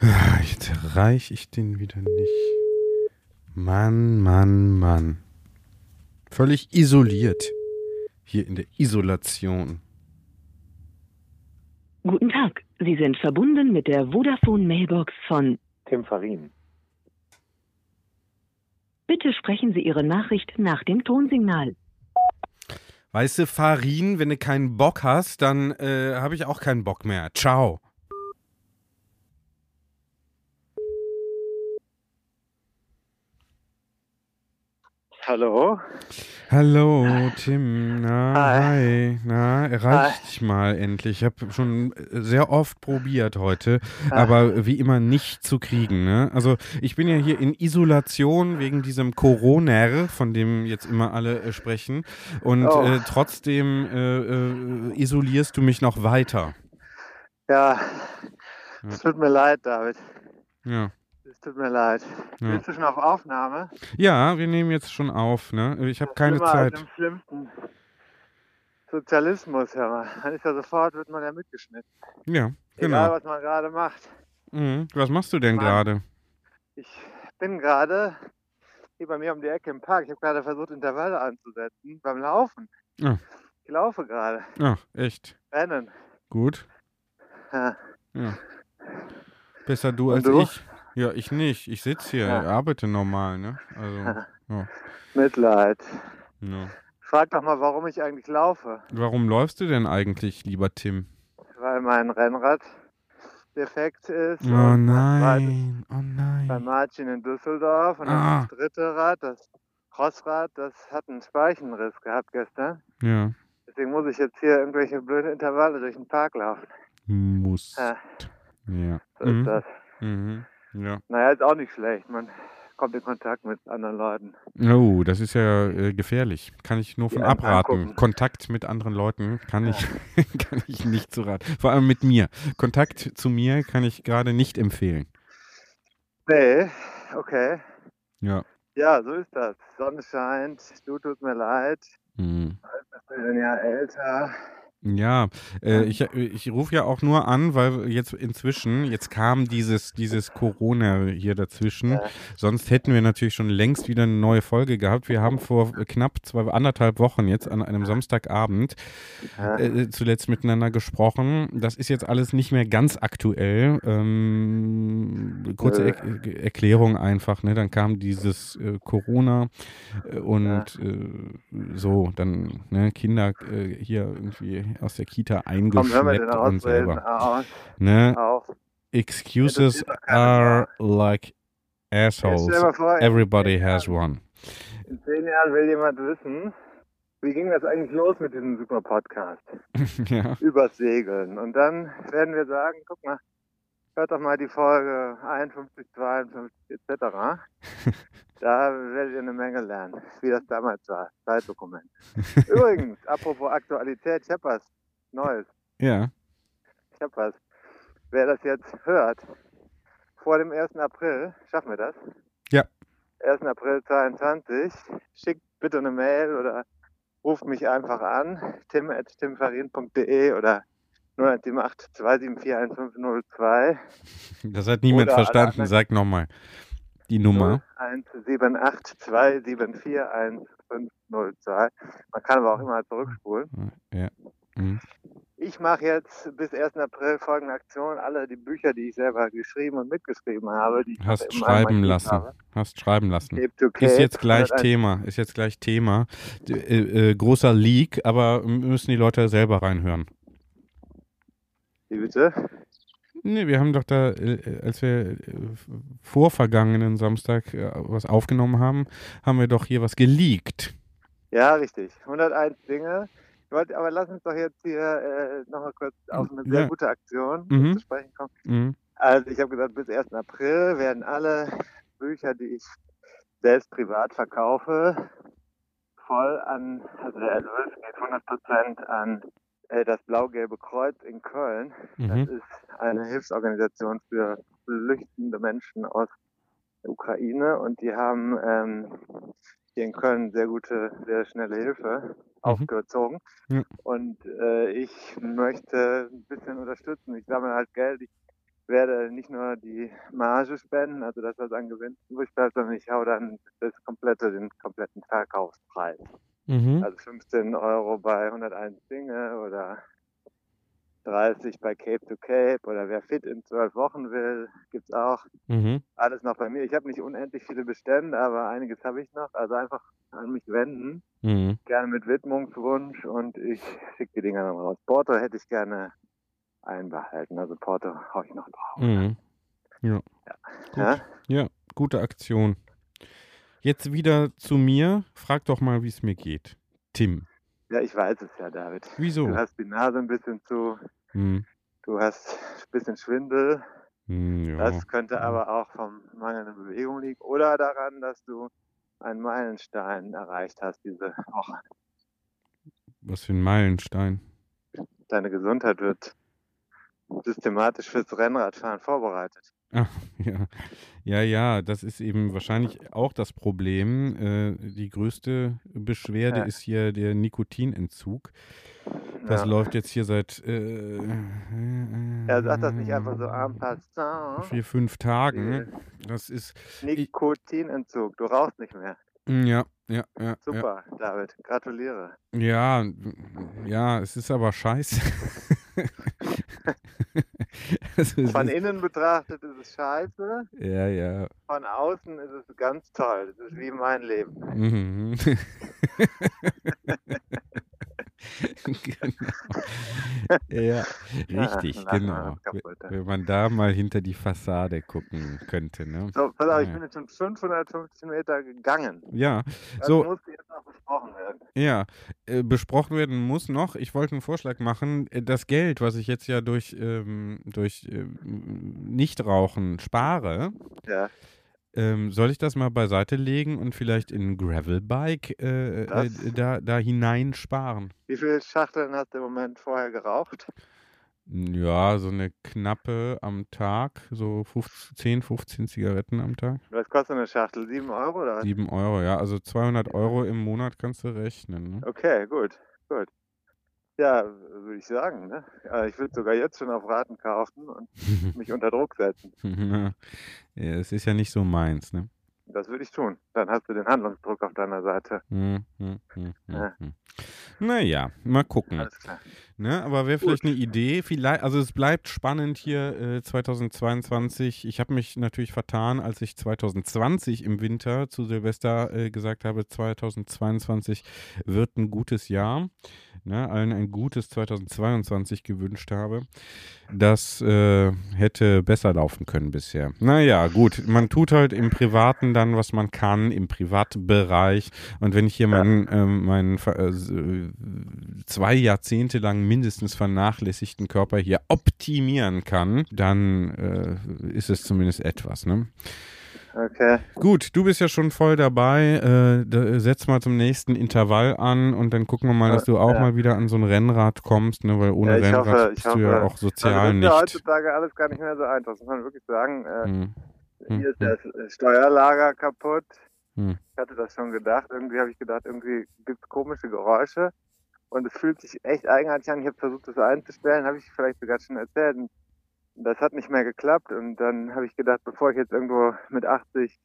Ah, Jetzt erreiche ich den wieder nicht. Mann, Mann, Mann. Völlig isoliert. Hier in der Isolation. Guten Tag, Sie sind verbunden mit der Vodafone Mailbox von. Tim Farin. Bitte sprechen Sie Ihre Nachricht nach dem Tonsignal. Weißt du, Farin, wenn du keinen Bock hast, dann äh, habe ich auch keinen Bock mehr. Ciao. Hallo? Hallo, Tim. Na, Hi. hi. Na, erreich dich mal endlich. Ich habe schon sehr oft probiert heute, aber wie immer nicht zu kriegen. Ne? Also ich bin ja hier in Isolation wegen diesem Corona, von dem jetzt immer alle äh, sprechen. Und Oh. äh, trotzdem äh, äh, isolierst du mich noch weiter. Ja, es tut mir leid, David. Ja. Tut mir leid. Ja. Bist du schon auf Aufnahme? ja, wir nehmen jetzt schon auf. Ne? Ich habe keine Zeit. Als im schlimmsten Sozialismus, hör mal. Dann ist ja sofort, wird man ja mitgeschnitten. Ja, Egal, genau. was man gerade macht. Mhm. Was machst du denn gerade? Ich bin gerade hier bei mir um die Ecke im Park. Ich habe gerade versucht, Intervalle anzusetzen beim Laufen. Ah. Ich laufe gerade. Ach, echt. Rennen. Gut. Ja. Ja. Besser du Und als du? ich. Ja, ich nicht. Ich sitze hier, Ja. arbeite normal, ne? Also, ja. Mitleid. ja. Frag doch mal, warum ich eigentlich laufe. Warum läufst du denn eigentlich, lieber Tim? Weil mein Rennrad defekt ist. Oh nein, oh bei nein. Martin in Düsseldorf. Und Ah. das dritte Rad, das Crossrad, das hat einen Speichenriss gehabt gestern. Ja, Deswegen muss ich jetzt hier irgendwelche blöden Intervalle durch den Park laufen. muss. Ja, Ja. so ist Mhm. das. Mhm. Ja. Naja, ist auch nicht schlecht. Man kommt in Kontakt mit anderen Leuten. Oh, das ist ja äh, gefährlich. Kann ich nur von einem abraten. angucken. Kontakt mit anderen Leuten kann ich, kann ich nicht zu raten. Vor allem mit mir. Kontakt zu mir kann ich gerade nicht empfehlen. Nee, okay. Ja. Ja, so ist das. Sonne scheint, du tut mir leid. Mhm. Ich bin Jahr älter. Ja, äh, ich, ich rufe ja auch nur an, weil jetzt inzwischen, jetzt kam dieses, dieses Corona hier dazwischen. Ja. Sonst hätten wir natürlich schon längst wieder eine neue Folge gehabt. Wir haben vor knapp zwei, anderthalb Wochen jetzt an einem Samstagabend äh, zuletzt miteinander gesprochen. Das ist jetzt alles nicht mehr ganz aktuell. Ähm, kurze er Erklärung einfach, ne? Dann kam dieses äh, Corona äh, und äh, so, dann ne, Kinder äh, hier irgendwie aus der Kita Komm, eingeschleppt und Ausreden selber. Ne? auf. Excuses are like assholes. vor, Everybody has one. In zehn Jahren will jemand wissen, wie ging das eigentlich los mit diesem super Podcast? ja. Übers Segeln. Und dann werden wir sagen, guck mal, hört doch mal die Folge 51, 52 etc. Da werdet ihr eine Menge lernen, wie das damals war. Zeitdokument. Übrigens, apropos Aktualität, ich hab was Neues. Ja. Ich hab was. Wer das jetzt hört, vor dem 1. April, schaffen wir das? Ja. 1. April 22, schickt bitte eine Mail oder ruft mich einfach an, tim.timfarin.de oder 0178 274 1502 Das hat niemand Oder verstanden. Sag nochmal. Die Nummer. 0178 274 1502. Man kann aber auch immer zurückspulen. Ja. Mhm. Ich mache jetzt bis 1. April folgende Aktion. Alle die Bücher, die ich selber geschrieben und mitgeschrieben habe, die ich Hast meinem schreiben lassen. habe. Hast schreiben lassen. Ist jetzt gleich 101 Thema. Ist jetzt gleich Thema. Äh, äh, großer Leak, aber müssen die Leute selber reinhören. Wie bitte? Nee, wir haben doch da, äh, als wir äh, vorvergangenen Samstag äh, was aufgenommen haben, haben wir doch hier was geleakt. Ja, richtig. 101 Dinge. Wollte, aber lass uns doch jetzt hier äh, nochmal kurz auf eine sehr Ja. gute Aktion Mhm. zu sprechen kommen. Mhm. Also ich habe gesagt, bis 1. April werden alle Bücher, die ich selbst privat verkaufe, voll an, also der Erlös geht 100% an äh, das Blau-Gelbe Kreuz in Köln. Das Mhm. ist eine Hilfsorganisation für flüchtende Menschen aus der Ukraine und die haben ähm, hier in Köln sehr gute, sehr schnelle Hilfe aufgezogen. Ja. Und äh, ich möchte ein bisschen unterstützen. Ich sammle halt Geld. Ich werde nicht nur die Marge spenden, also das, was an Gewinn übrig bleibt, sondern ich hau dann das komplette, den kompletten Verkaufspreis. Mhm. Also 15 Euro bei 101 Dinge oder 30 bei Cape to Cape oder wer fit in zwölf Wochen will, gibt's auch. Mhm. Alles noch bei mir. Ich habe nicht unendlich viele Bestände, aber einiges habe ich noch. Also einfach an mich wenden. Mhm. Gerne mit Widmungswunsch und ich schicke die Dinger dann raus. Porto hätte ich gerne einbehalten. Also Porto hau ich noch drauf. Mhm. Ja. Gut. Ja? Ja, gute Aktion. Jetzt wieder zu mir. Frag doch mal, wie es mir geht. Tim. ja, ich weiß es ja, David. Wieso? Du hast die Nase ein bisschen zu, Hm. du hast ein bisschen Schwindel. Hm, ja. Das könnte aber auch vom mangelnden Bewegung liegen oder daran, dass du einen Meilenstein erreicht hast diese Woche. Was für ein Meilenstein. Deine Gesundheit wird systematisch fürs Rennradfahren vorbereitet. Ah, ja. ja, ja, das ist eben wahrscheinlich auch das Problem. Äh, die größte Beschwerde Ja. ist hier der Nikotinentzug. Das Ja. läuft jetzt hier seit äh, Er sagt das nicht einfach so en passant. vier, fünf Tagen. Das ist Nikotinentzug, du rauchst nicht mehr. ja, ja, ja, ja. Super, David, gratuliere. Ja, ja, es ist aber scheiße. also Von innen betrachtet ist es scheiße, ja, ja. von außen ist es ganz toll. Das ist wie mein Leben. Mhm. genau. Ja, richtig, Ja, genau. kaputt, ja. Wenn man da mal hinter die Fassade gucken könnte, ne? So, pass auf, ich bin jetzt schon 550 Meter gegangen. Ja, Das so, muss jetzt noch besprochen werden. ja, äh, besprochen werden muss noch, ich wollte einen Vorschlag machen, äh, das Geld, was ich jetzt ja durch, ähm, durch ähm, Nichtrauchen spare, Ja, ähm, soll ich das mal beiseite legen und vielleicht in ein Gravelbike äh, äh, Das- da, da hineinsparen? wie viele Schachteln hast du im Moment vorher geraucht? Ja, so eine knappe am Tag, so 15, 10, 15 Zigaretten am Tag. Was kostet eine Schachtel? 7 Euro oder was? 7 Euro, ja, also 200 Euro im Monat kannst du rechnen. Ne? Okay, gut, gut. Ja, würde ich sagen. Ne? Ja, Ich würde sogar jetzt schon auf Raten kaufen und mich unter Druck setzen. ja, es ist ja nicht so meins, ne? Das würde ich tun. Dann hast du den Handlungsdruck auf deiner Seite. Hm, hm, hm, hm, Ja. hm. Naja, mal gucken. Alles klar. Ne, aber wäre vielleicht eine Idee. Vielleicht, also es bleibt spannend hier äh, 2022. Ich habe mich natürlich vertan, als ich 2020 im Winter zu Silvester äh, gesagt habe, 2022 wird ein gutes Jahr. Ne, allen ein gutes 2022 gewünscht habe. Das äh, hätte besser laufen können bisher. Naja, gut, man tut halt im Privaten dann, was man kann, im Privatbereich. Und wenn ich hier meinen, meinen äh, s- äh, zwei Jahrzehnte lang mindestens vernachlässigten Körper hier optimieren kann, dann äh, ist es zumindest etwas. Ne? Okay. Gut, du bist ja schon voll dabei. Äh, da, setz mal zum nächsten Intervall an und dann gucken wir mal, dass du auch Ja. mal wieder an so ein Rennrad kommst, ne? weil ohne Ja, Rennrad hoffe- ich bist du ja hoffe. auch sozial also das ist ja nicht. heutzutage alles gar nicht mehr so einfach. Das muss man wirklich sagen. Äh, Hm. Hm, hier ist hm. das Steuerlager kaputt. Hm. Ich hatte das schon gedacht. Irgendwie habe ich gedacht, irgendwie gibt es komische Geräusche. Und es fühlt sich echt eigenartig an. Ich habe versucht, das einzustellen. Habe ich vielleicht sogar schon erzählt. Und das hat nicht mehr geklappt. Und dann habe ich gedacht, bevor ich jetzt irgendwo mit 80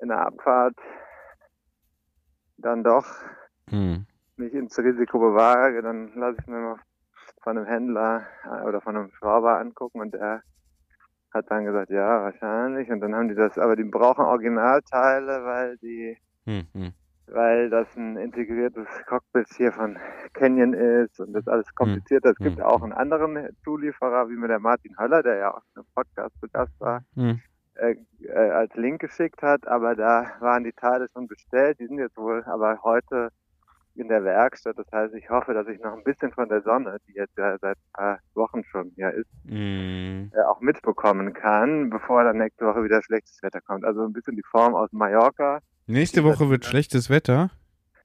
in der Abfahrt dann doch Hm. mich ins Risiko bewahre, dann lasse ich mir mal von einem Händler äh, oder von einem Schrauber angucken und der hat dann gesagt, ja, wahrscheinlich. Und dann haben die das, aber die brauchen Originalteile, weil die, Hm, hm. Weil das ein integriertes Cockpit hier von Canyon ist und das alles kompliziert. Es gibt hm. auch einen anderen Zulieferer, wie mir der Martin Höller, der ja auch im Podcast zu Gast war, Hm. äh, äh, als Link geschickt hat, aber da waren die Teile schon bestellt, die sind jetzt wohl aber heute in der Werkstatt. Das heißt, ich hoffe, dass ich noch ein bisschen von der Sonne, die jetzt ja seit ein paar Wochen schon hier ist, Hm. äh, auch mitbekommen kann, bevor dann nächste Woche wieder schlechtes Wetter kommt. Also ein bisschen die Form aus Mallorca. Nächste Woche wird schlechtes Wetter.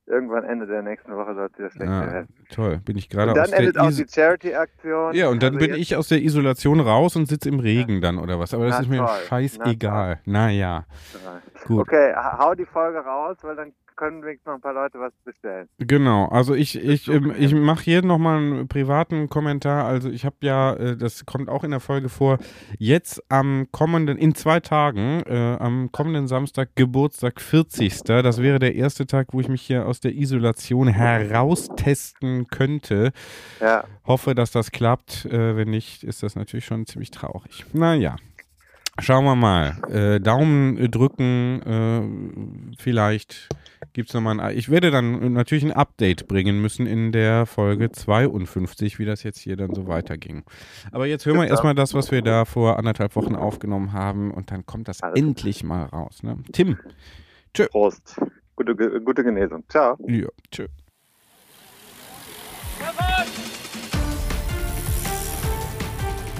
Irgendwann Ende der nächsten Woche soll es wieder schlechter Ah, werden. toll, bin ich gerade dann aus der endet auch die Charity-Aktion. Ja, und dann Also bin ich aus der Isolation raus und sitze im Regen dann oder was. Aber das Na ist mir toll, scheißegal. Naja, gut. Okay, ha- hau die Folge raus, weil dann können wenigstens noch ein paar Leute was bestellen. Genau, also ich, ich, ähm, ich mache hier nochmal einen privaten Kommentar. Also ich habe ja, äh, das kommt auch in der Folge vor, jetzt am kommenden, in zwei Tagen, äh, am kommenden Samstag, Geburtstag 40. Das wäre der erste Tag, wo ich mich hier aus der Isolation heraustesten könnte. Ja. Hoffe, dass das klappt. Äh, wenn nicht, ist das natürlich schon ziemlich traurig. Naja. Schauen wir mal. Äh, Daumen drücken. Äh, vielleicht gibt es nochmal ein. Ich werde dann natürlich ein Update bringen müssen in der Folge 52, wie das jetzt hier dann so weiterging. Aber jetzt hören wir erstmal das, was wir da vor anderthalb Wochen aufgenommen haben und dann kommt das Alles endlich mal raus. Ne? Tim. Tschö. Prost. Gute, gute Genesung. Ciao. Ja, tschö.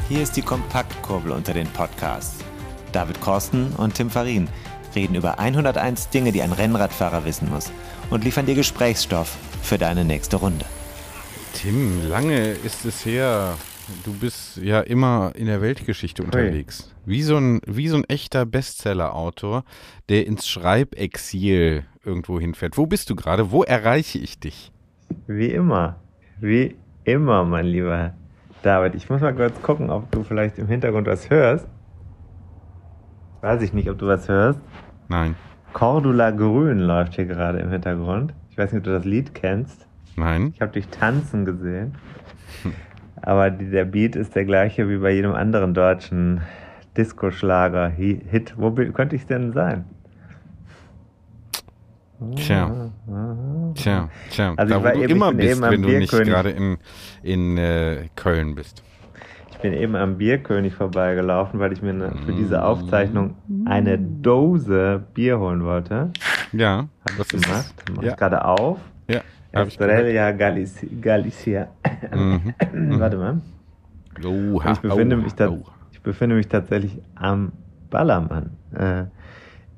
Hier ist die Kompaktkurbel unter den Podcasts. David Korsten und Tim Farin reden über 101 Dinge, die ein Rennradfahrer wissen muss und liefern dir Gesprächsstoff für deine nächste Runde. Tim, lange ist es her. Du bist ja immer in der Weltgeschichte unterwegs. Wie so ein, wie so ein echter Bestseller-Autor, der ins Schreibexil irgendwo hinfährt. Wo bist du gerade? Wo erreiche ich dich? Wie immer. Wie immer, mein lieber David. Ich muss mal kurz gucken, ob du vielleicht im Hintergrund was hörst. Weiß ich nicht, ob du was hörst. Nein, Cordula Grün läuft hier gerade im Hintergrund. Ich weiß nicht, ob du das Lied kennst. nein. Ich habe dich tanzen gesehen. Aber die, der Beat ist der gleiche wie bei jedem anderen deutschen Disco-Schlager-Hit. Wo könnte ich denn sein? Tja, tja, tja. Also da ich wo war du eben- immer bist, wenn du nicht Bierkönig. gerade in, in äh, Köln bist. Ich bin eben am Bierkönig vorbeigelaufen, weil ich mir ne- für diese Aufzeichnung eine Dose Bier holen wollte. Ja, Hab was ich ist gemacht. das? Mach Ja, ich gerade auf. ja. Estrella Galicia. Galicia. Mhm. Warte mal. Oha, Ich befinde, oh, mich ta- oh. ich befinde mich tatsächlich am Ballermann. Äh,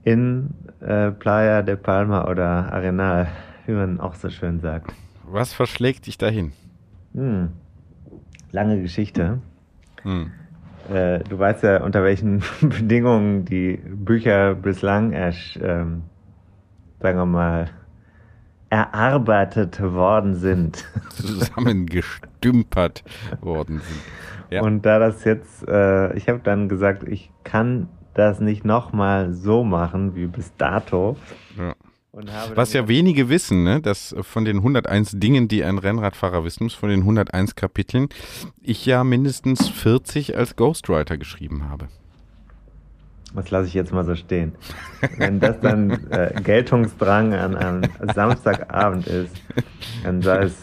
in äh, Playa de Palma oder Arenal, wie man auch so schön sagt. Was verschlägt dich dahin? Hm. Lange Geschichte. Hm. Äh, du weißt ja, unter welchen Bedingungen die Bücher bislang, ersch, ähm, sagen wir mal, erarbeitet worden sind. Zusammengestümpert worden sind. Ja. Und da das jetzt, äh, ich habe dann gesagt, ich kann das nicht nochmal so machen wie bis dato. Ja. Und habe Was ja wenige wissen, ne, dass von den 101 Dingen, die ein Rennradfahrer wissen muss, von den 101 Kapiteln, ich ja mindestens 40 als Ghostwriter geschrieben habe. Das lasse ich jetzt mal so stehen. Wenn das dann äh, Geltungsdrang an einem Samstagabend ist, dann sei es.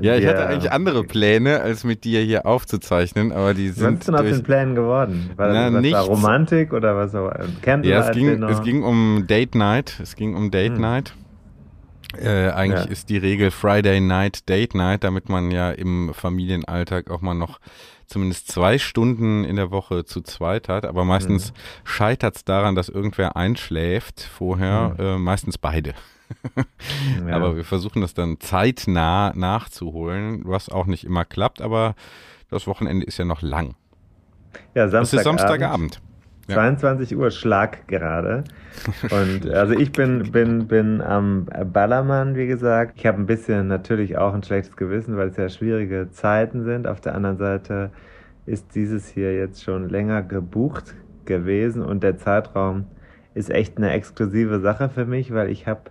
Ja, ich hatte eigentlich andere Pläne, als mit dir hier aufzuzeichnen, aber die Was sind ist denn aus den Plänen geworden? War das Na, was war. Romantik oder was äh, Candlelight Ja, es ging, es ging um Date Night. Es ging um Date Hm. Night. Äh, eigentlich Ja. ist die Regel Friday Night, Date Night, damit man ja im Familienalltag auch mal noch zumindest zwei Stunden in der Woche zu zweit hat. Aber meistens scheitert es daran, dass irgendwer einschläft vorher, äh, meistens beide. Ja. Aber wir versuchen das dann zeitnah nachzuholen, was auch nicht immer klappt, aber das Wochenende ist ja noch lang. ja, Es ist Samstagabend. Ja. 22 Uhr Schlag gerade. Und also ich bin, bin, bin am Ballermann, wie gesagt. Ich habe ein bisschen natürlich auch ein schlechtes Gewissen, weil es ja schwierige Zeiten sind. Auf der anderen Seite ist dieses hier jetzt schon länger gebucht gewesen und der Zeitraum ist echt eine exklusive Sache für mich, weil ich habe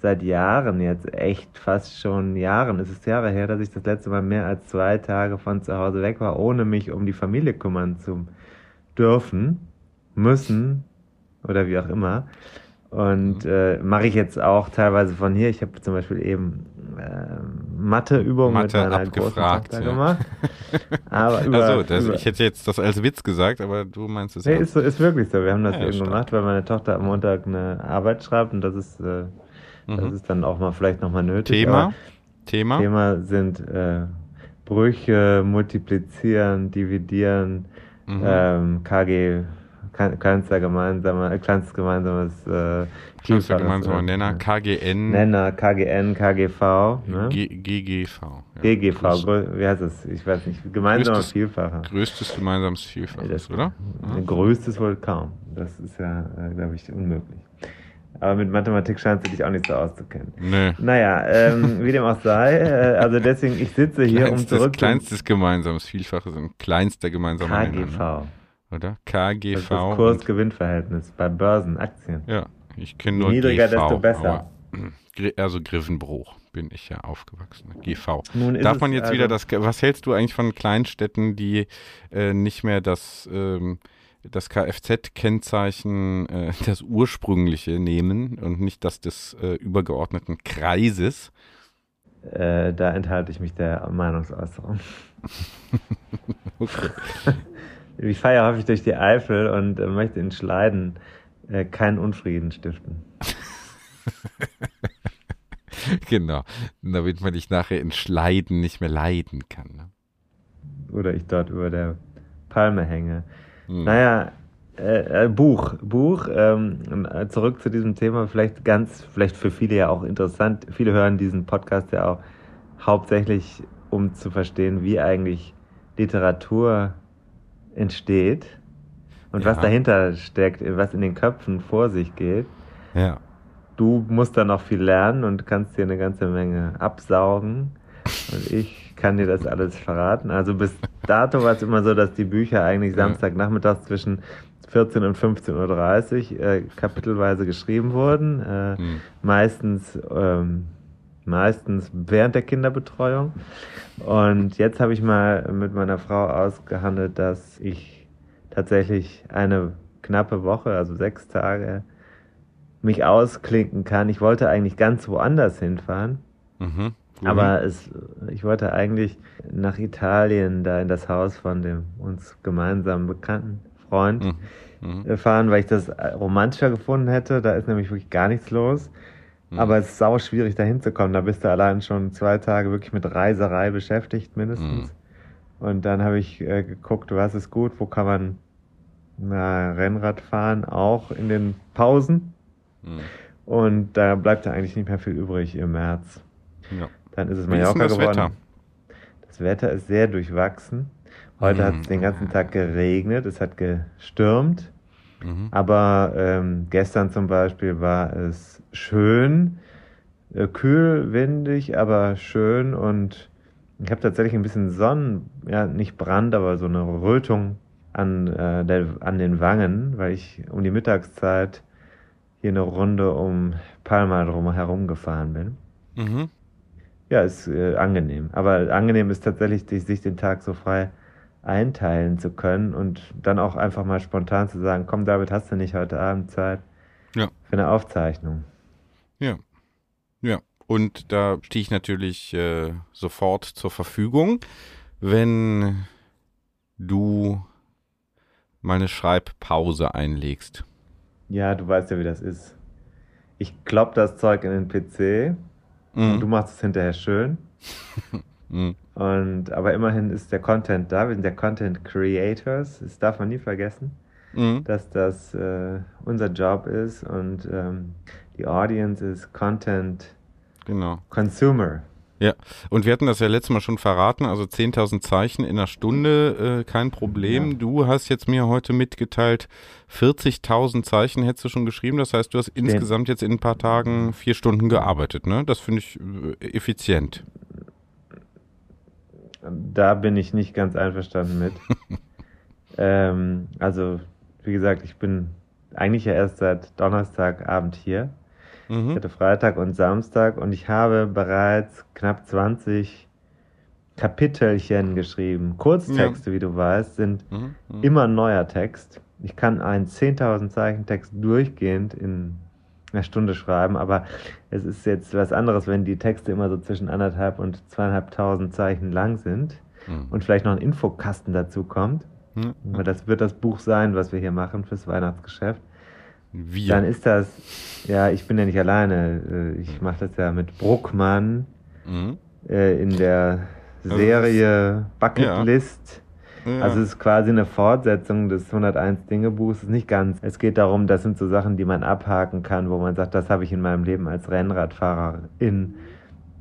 seit Jahren jetzt echt fast schon Jahren, es ist Jahre her, dass ich das letzte Mal mehr als zwei Tage von zu Hause weg war, ohne mich um die Familie kümmern zu dürfen, müssen oder wie auch immer. Und äh, mache ich jetzt auch teilweise von hier. Ich habe zum Beispiel eben äh, Matheübungen mit Mathe meiner großen abgefragt, Tochter ja. gemacht. Aber über, Also, das, über, ich hätte jetzt das als Witz gesagt, aber du meinst es Nee, ja. ist, so, ist wirklich so. Wir haben das Ja, eben stark. gemacht, weil meine Tochter am Montag eine Arbeit schreibt und das ist, äh, das Mhm. ist dann auch mal vielleicht nochmal nötig. Thema? Thema? Thema sind äh, Brüche, Multiplizieren, Dividieren, Mhm. ähm, KG, kleinster gemeinsamer, äh, kleinstes gemeinsames äh, Kleinster gemeinsamer äh, Nenner, KGN, Nenner, KGN, KGV, ne? G GGV. ja. GGV, wie heißt es? Ich weiß nicht. Gemeinsamer Größtes- Vielfacher. Größtes gemeinsames Vielfaches, Das oder? Größtes wohl kaum. Das ist ja, äh, glaube ich, unmöglich. Aber mit Mathematik scheinst du dich auch nicht so auszukennen. Nee. Naja, ähm, wie dem auch sei, äh, also deswegen, ich sitze hier, Kleinstes, um zurück Kleinstes gemeinsames Vielfaches und kleinster gemeinsamer KGV. ne? Oder? KGV. ist das und- Kurs-Gewinn-Verhältnis bei Börsen, Aktien. Ja, ich kenne Je nur niedriger, GV. desto besser. also Griffenbruch bin ich ja aufgewachsen. GV. Nun ist Darf man jetzt also- wieder das, was hältst du eigentlich von Kleinstädten, die äh, nicht mehr das, ähm, das Kfz-Kennzeichen, äh, das ursprüngliche nehmen und nicht das des äh, übergeordneten Kreises? Äh, da enthalte ich mich der Meinungsäußerung. Okay. Ich fahre ja häufig durch die Eifel und äh, möchte in Schleiden äh, keinen Unfrieden stiften. genau. Damit man dich nachher in Schleiden nicht mehr leiden kann. Ne? Oder ich dort über der Palme hänge. Hm. Naja, äh, äh, Buch. Buch, ähm, äh, zurück zu diesem Thema, vielleicht ganz, vielleicht für viele ja auch interessant. Viele hören diesen Podcast ja auch hauptsächlich, um zu verstehen, wie eigentlich Literatur entsteht und was Ja. dahinter steckt, was in den Köpfen vor sich geht. Ja. Du musst da noch viel lernen und kannst dir eine ganze Menge absaugen. Und ich kann dir das alles verraten. Also bis dato war es immer so, dass die Bücher eigentlich. Samstagnachmittags zwischen 14 und 15.30 Uhr äh, kapitelweise geschrieben wurden. Äh, Hm. meistens, ähm, meistens während der Kinderbetreuung. Und jetzt habe ich mal mit meiner Frau ausgehandelt, dass ich tatsächlich eine knappe Woche, also sechs Tage, mich ausklinken kann. Ich wollte eigentlich ganz woanders hinfahren, Mhm. Wohin? aber es, ich wollte eigentlich nach Italien, da in das Haus von dem uns gemeinsamen bekannten Freund Mhm. Mhm. äh, fahren, weil ich das äh, romantischer gefunden hätte. Da ist nämlich wirklich gar nichts los. Mhm. Aber es ist sau schwierig, da hinzukommen. Da bist du allein schon zwei Tage wirklich mit Reiserei beschäftigt, mindestens. Und dann habe ich äh, geguckt, was ist gut, wo kann man na, Rennrad fahren, auch in den Pausen. Mhm. Und da bleibt da eigentlich nicht mehr viel übrig im März. Ja. Dann ist es ist Mallorca denn das geworden. Wetter? Das Wetter ist sehr durchwachsen. Heute Mhm. hat es den ganzen Tag geregnet, es hat gestürmt. Mhm. Aber ähm, gestern zum Beispiel war es schön, äh, kühl, windig, aber schön und ich habe tatsächlich ein bisschen Sonnen, ja nicht Brand, aber so eine Rötung an, äh, der, an den Wangen, weil ich um die Mittagszeit hier eine Runde um Palma drum herum gefahren bin. Mhm. Ja, ist äh, angenehm. Aber angenehm ist tatsächlich, sich den Tag so frei einteilen zu können und dann auch einfach mal spontan zu sagen, komm David, hast du nicht heute Abend Zeit Ja. für eine Aufzeichnung? Ja. Ja. Und da stehe ich natürlich äh, sofort zur Verfügung, wenn du mal eine Schreibpause einlegst. Ja, du weißt ja, wie das ist. Ich klopp das Zeug in den PC und du Mhm. machst es hinterher schön. Mhm. Und aber immerhin ist der Content da, wir sind ja Content Creators, das darf man nie vergessen. Mhm. dass das äh, unser Job ist und ähm, die Audience ist Content Genau. Consumer. Ja, und wir hatten das ja letztes Mal schon verraten, also 10.000 Zeichen in einer Stunde, äh, kein Problem. Ja. Du hast jetzt mir heute mitgeteilt, 40.000 Zeichen hättest du schon geschrieben. Das heißt, du hast insgesamt jetzt in ein paar Tagen vier Stunden gearbeitet, ne? Das finde ich äh, effizient. Da bin ich nicht ganz einverstanden mit. ähm, also, wie gesagt, ich bin eigentlich ja erst seit Donnerstagabend hier. Ich Mhm. hatte Freitag und Samstag und ich habe bereits knapp 20 Kapitelchen geschrieben. Kurztexte, wie du weißt, sind Mhm. Mhm. immer neuer Text. Ich kann einen 10.000 Zeichen Text durchgehend in einer Stunde schreiben, aber es ist jetzt was anderes, wenn die Texte immer so zwischen anderthalb und zweieinhalbtausend Zeichen lang sind Mhm. und vielleicht noch ein Infokasten dazu kommt. Mhm. Aber das wird das Buch sein, was wir hier machen fürs Weihnachtsgeschäft. Wir. Dann ist das, ja, ich bin ja nicht alleine. äh, Ich mache das ja mit Bruckmann Mhm. äh, in der Also Serie Bucket List. Ja. Also es ist quasi eine Fortsetzung des 101 Dinge Buchs. Es ist nicht ganz. Es geht darum, das sind so Sachen, die man abhaken kann, wo man sagt, das habe ich in meinem Leben als Rennradfahrerin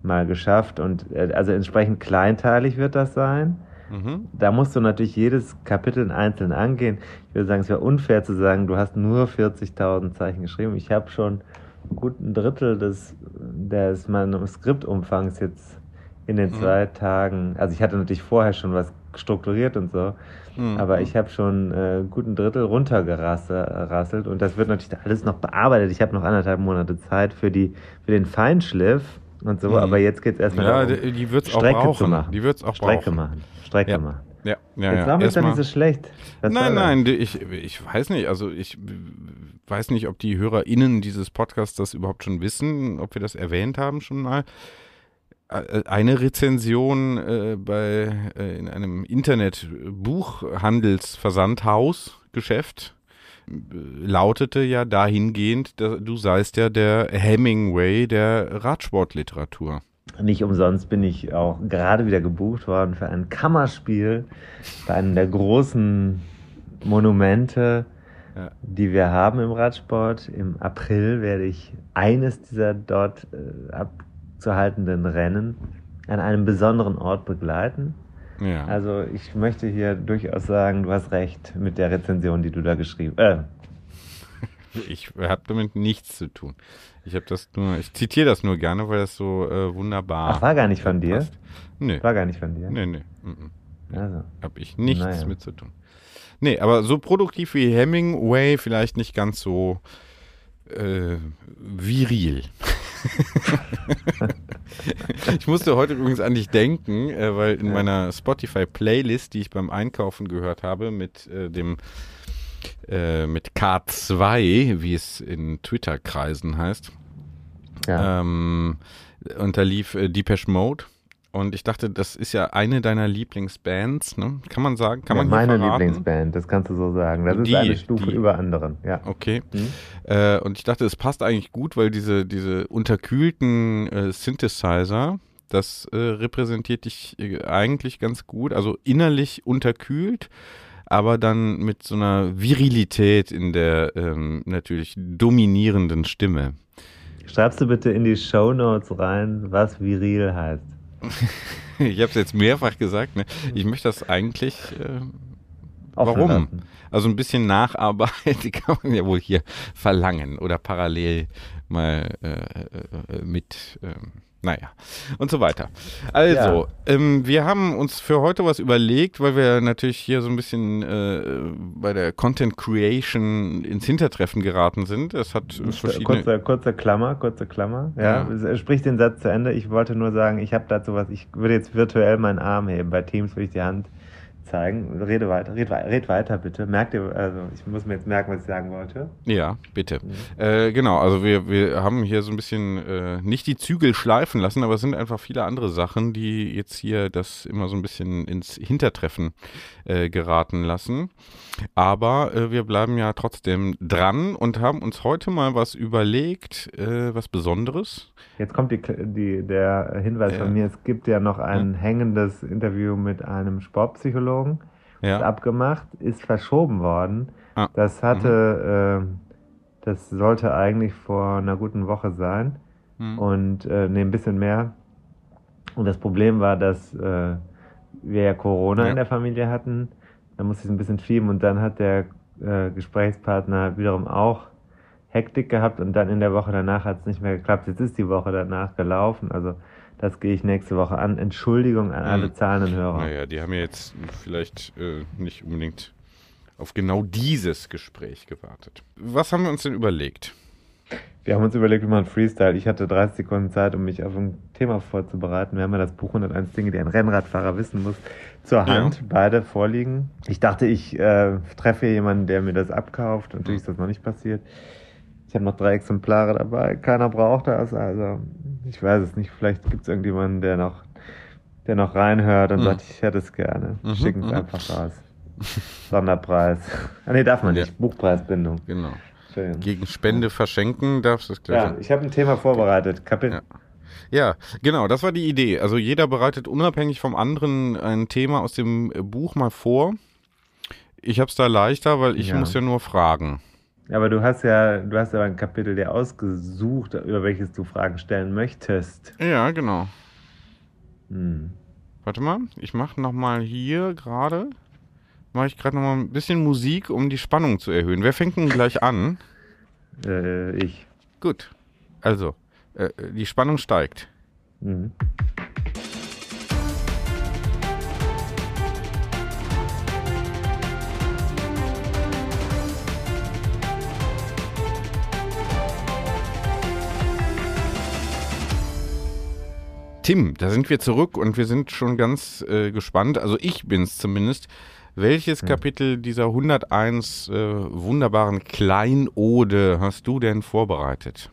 mal geschafft. Und äh, also entsprechend kleinteilig wird das sein. Mhm. Da musst du natürlich jedes Kapitel einzeln angehen. Ich würde sagen, es wäre unfair zu sagen, du hast nur 40.000 Zeichen geschrieben. Ich habe schon gut ein Drittel des, des Manuskriptumfangs jetzt in den mhm. zwei Tagen. Also ich hatte natürlich vorher schon was strukturiert und so, mhm. aber ich habe schon äh, guten Drittel runtergerasselt und das wird natürlich alles noch bearbeitet. Ich habe noch anderthalb Monate Zeit für die für den Feinschliff und so, mhm. aber jetzt geht es erstmal ja, darum, die, die wird's Strecke auch brauchen. zu machen. Die wird's auch Strecke brauchen. machen. Strecke ja. machen. Ja, ja, Jetzt ja. war mir doch nicht so schlecht. Was nein, nein, ich, ich weiß nicht. Also ich weiß nicht, ob die HörerInnen dieses Podcasts das überhaupt schon wissen, ob wir das erwähnt haben schon mal. Äh, eine Rezension äh, bei äh, in einem Internet-Buchhandelsversandhaus Geschäft äh, lautete ja dahingehend, du seist ja der Hemingway der Radsportliteratur. Nicht umsonst bin ich auch gerade wieder gebucht worden für ein Kammerspiel bei einem der großen Monumente, ja. die wir haben im Radsport. Im April werde ich eines dieser dort äh, abzuhaltenden Rennen an einem besonderen Ort begleiten. Ja. Also ich möchte hier durchaus sagen, du hast recht mit der Rezension, die du da geschrieben. Äh. Ich habe damit nichts zu tun. Ich habe das nur, ich zitiere das nur gerne, weil das so äh, wunderbar. Ach, war gar nicht von dir? Nee. War gar nicht von dir? Nee, nee. Mm Also. Habe ich nichts naja. mit zu tun. Nee, aber so produktiv wie Hemingway, vielleicht nicht ganz so äh, viril. ich musste heute übrigens an dich denken, äh, weil in meiner Spotify-Playlist, die ich beim Einkaufen gehört habe, mit äh, dem äh, mit K2, wie es in Twitter-Kreisen heißt. Ja. Ähm, und da lief äh, Depeche Mode. Und ich dachte, das ist ja eine deiner Lieblingsbands, ne? Kann man sagen? Kann ja, man meine Lieblingsband, das kannst du so sagen. Das die, ist eine Stufe die. über anderen, ja. Okay. Mhm. Äh, und ich dachte, es passt eigentlich gut, weil diese, diese unterkühlten äh, Synthesizer, das äh, repräsentiert dich äh, eigentlich ganz gut. Also innerlich unterkühlt, aber dann mit so einer Virilität in der ähm, natürlich dominierenden Stimme. Schreibst du bitte in die Show Notes rein, was viril heißt? ich habe es jetzt mehrfach gesagt. Ne? Ich möchte das eigentlich. Äh, warum? Lassen. Also ein bisschen Nacharbeit kann man ja wohl hier verlangen oder parallel mal äh, äh, mit. Ähm, naja, und so weiter. Also, ja. ähm, wir haben uns für heute was überlegt, weil wir natürlich hier so ein bisschen äh, bei der Content Creation ins Hintertreffen geraten sind. Es hat verschiedene... Kurze, kurze Klammer, kurze Klammer. Ja, ja. sprich den Satz zu Ende. Ich wollte nur sagen, ich habe dazu was, ich würde jetzt virtuell meinen Arm heben. Bei Teams würde ich die Hand zeigen. Rede weiter, red, red weiter bitte. Merkt ihr, also ich muss mir jetzt merken, was ich sagen wollte. Ja, bitte. Mhm. Äh, genau, also wir, wir haben hier so ein bisschen äh, nicht die Zügel schleifen lassen, aber es sind einfach viele andere Sachen, die jetzt hier das immer so ein bisschen ins Hintertreffen äh, geraten lassen. Aber äh, wir bleiben ja trotzdem dran und haben uns heute mal was überlegt, äh, was Besonderes. Jetzt kommt die, die, der Hinweis von mir, es gibt ja noch ein hängendes Interview mit einem Sportpsychologen. Ja. Ist abgemacht, ist verschoben worden. Ah. Das hatte, mhm. äh, das sollte eigentlich vor einer guten Woche sein. Mhm. Und äh, ne, ein bisschen mehr. Und das Problem war, dass äh, wir ja Corona ja. in der Familie hatten. Da musste ich es ein bisschen schieben und dann hat der äh, Gesprächspartner wiederum auch Hektik gehabt und dann in der Woche danach hat es nicht mehr geklappt. Jetzt ist die Woche danach gelaufen. Also das gehe ich nächste Woche an. Entschuldigung an alle hm. zahlenden Hörer. Naja, die haben ja jetzt vielleicht äh, nicht unbedingt auf genau dieses Gespräch gewartet. Was haben wir uns denn überlegt? Wir haben uns überlegt, wie man Freestyle. Ich hatte 30 Sekunden Zeit, um mich auf ein Thema vorzubereiten. Wir haben ja das Buch 101 Dinge, die ein Rennradfahrer wissen muss, zur Hand. Ja. Beide vorliegen. Ich dachte, ich äh, treffe jemanden, der mir das abkauft. Natürlich ist das noch nicht passiert. Ich habe noch drei Exemplare dabei. Keiner braucht das. Also ich weiß es nicht. Vielleicht gibt es irgendjemanden, der noch, der noch reinhört und mhm. sagt, ich hätte es gerne. Mhm, Schicken es mhm. einfach raus. Sonderpreis. Ah, nee, darf man nicht. Ja. Buchpreisbindung. Genau. Schön. Gegen Spende verschenken darfst du es gleich. Ja, ich habe ein Thema vorbereitet. Kapitel. Ja. Ja, genau, das war die Idee. Also jeder bereitet unabhängig vom anderen ein Thema aus dem Buch mal vor. Ich habe es da leichter, weil ich ja. muss ja nur fragen. Aber du hast ja, du hast ja ein Kapitel dir ausgesucht, über welches du Fragen stellen möchtest. Ja, genau. Hm. Warte mal, ich mache nochmal hier gerade, mache ich gerade nochmal ein bisschen Musik, um die Spannung zu erhöhen. Wer fängt denn gleich an? Äh, ich. Gut, also, äh, die Spannung steigt. Mhm. Tim, da sind wir zurück und wir sind schon ganz äh, gespannt. Also ich bin es zumindest. Welches Hm. Kapitel dieser 101 äh, wunderbaren Kleinode hast du denn vorbereitet?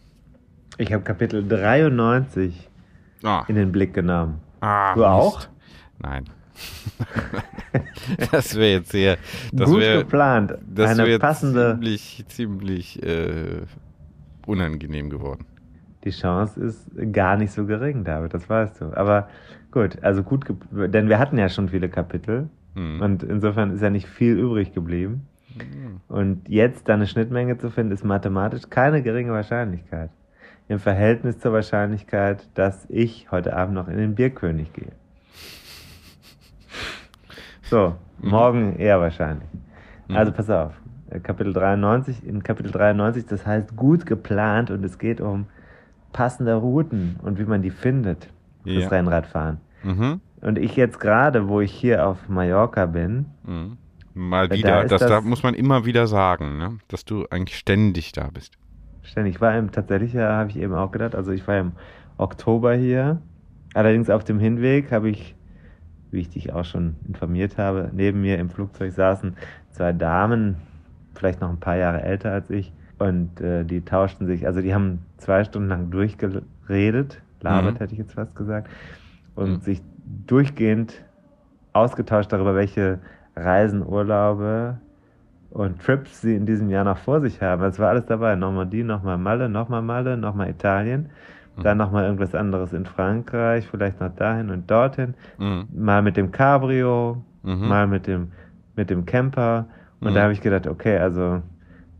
Ich habe Kapitel 93 Ah, in den Blick genommen. ah, Du auch? Mist. Nein. das wäre jetzt sehr. Das Gut wäre geplant. das wär passende. ziemlich, ziemlich äh, unangenehm geworden. Die Chance ist gar nicht so gering, David, das weißt du. Aber gut, also gut, denn wir hatten ja schon viele Kapitel Hm. und insofern ist ja nicht viel übrig geblieben. Hm. Und jetzt da eine Schnittmenge zu finden, ist mathematisch keine geringe Wahrscheinlichkeit. Im Verhältnis zur Wahrscheinlichkeit, dass ich heute Abend noch in den Bierkönig gehe. So, Mhm. morgen eher wahrscheinlich. Mhm. Also pass auf, Kapitel 93, in Kapitel 93, das heißt gut geplant und es geht um passende Routen und wie man die findet fürs Ja. Rennradfahren. Mhm. Und ich jetzt gerade, wo ich hier auf Mallorca bin, Mhm. Mal Da wieder. ist das, da das- muss man immer wieder sagen, ne? dass du eigentlich ständig da bist. ständig, ich war im, tatsächlich, ja, habe ich eben auch gedacht, also ich war im Oktober hier, allerdings auf dem Hinweg habe ich, wie ich dich auch schon informiert habe, neben mir im Flugzeug saßen zwei Damen, vielleicht noch ein paar Jahre älter als ich, und äh, die tauschten sich, also die haben zwei Stunden lang durchgeredet, labert Mhm. hätte ich jetzt fast gesagt, und Mhm. sich durchgehend ausgetauscht darüber, welche Reisen, Urlaube und Trips sie in diesem Jahr noch vor sich haben. Das war alles dabei. Normandie, nochmal Malle, nochmal Malle, nochmal Italien, dann nochmal irgendwas anderes in Frankreich, vielleicht noch dahin und dorthin. Mhm. Mal mit dem Cabrio, Mhm. mal mit dem, mit dem Camper. Und Mhm. da habe ich gedacht, okay, also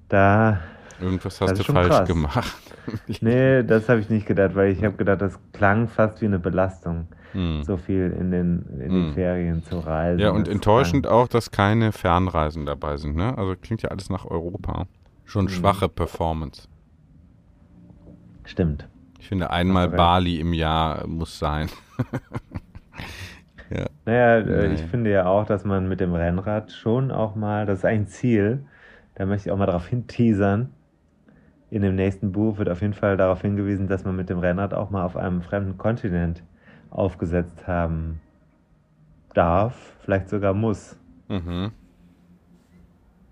da Irgendwas hast du falsch krass. gemacht. Nee, das habe ich nicht gedacht, weil ich habe gedacht, das klang fast wie eine Belastung, Hm. so viel in den, in den Hm. Ferien zu reisen. Ja, und enttäuschend auch, dass keine Fernreisen dabei sind. Ne? Also klingt ja alles nach Europa. Schon Hm. schwache Performance. Stimmt. Ich finde, einmal recht. Bali im Jahr muss sein. Naja, äh, Naja. ich finde ja auch, dass man mit dem Rennrad schon auch mal, das ist ein Ziel, da möchte ich auch mal darauf hinteasern. In dem nächsten Buch wird auf jeden Fall darauf hingewiesen, dass man mit dem Rennrad auch mal auf einem fremden Kontinent aufgesetzt haben darf, vielleicht sogar muss. Mhm.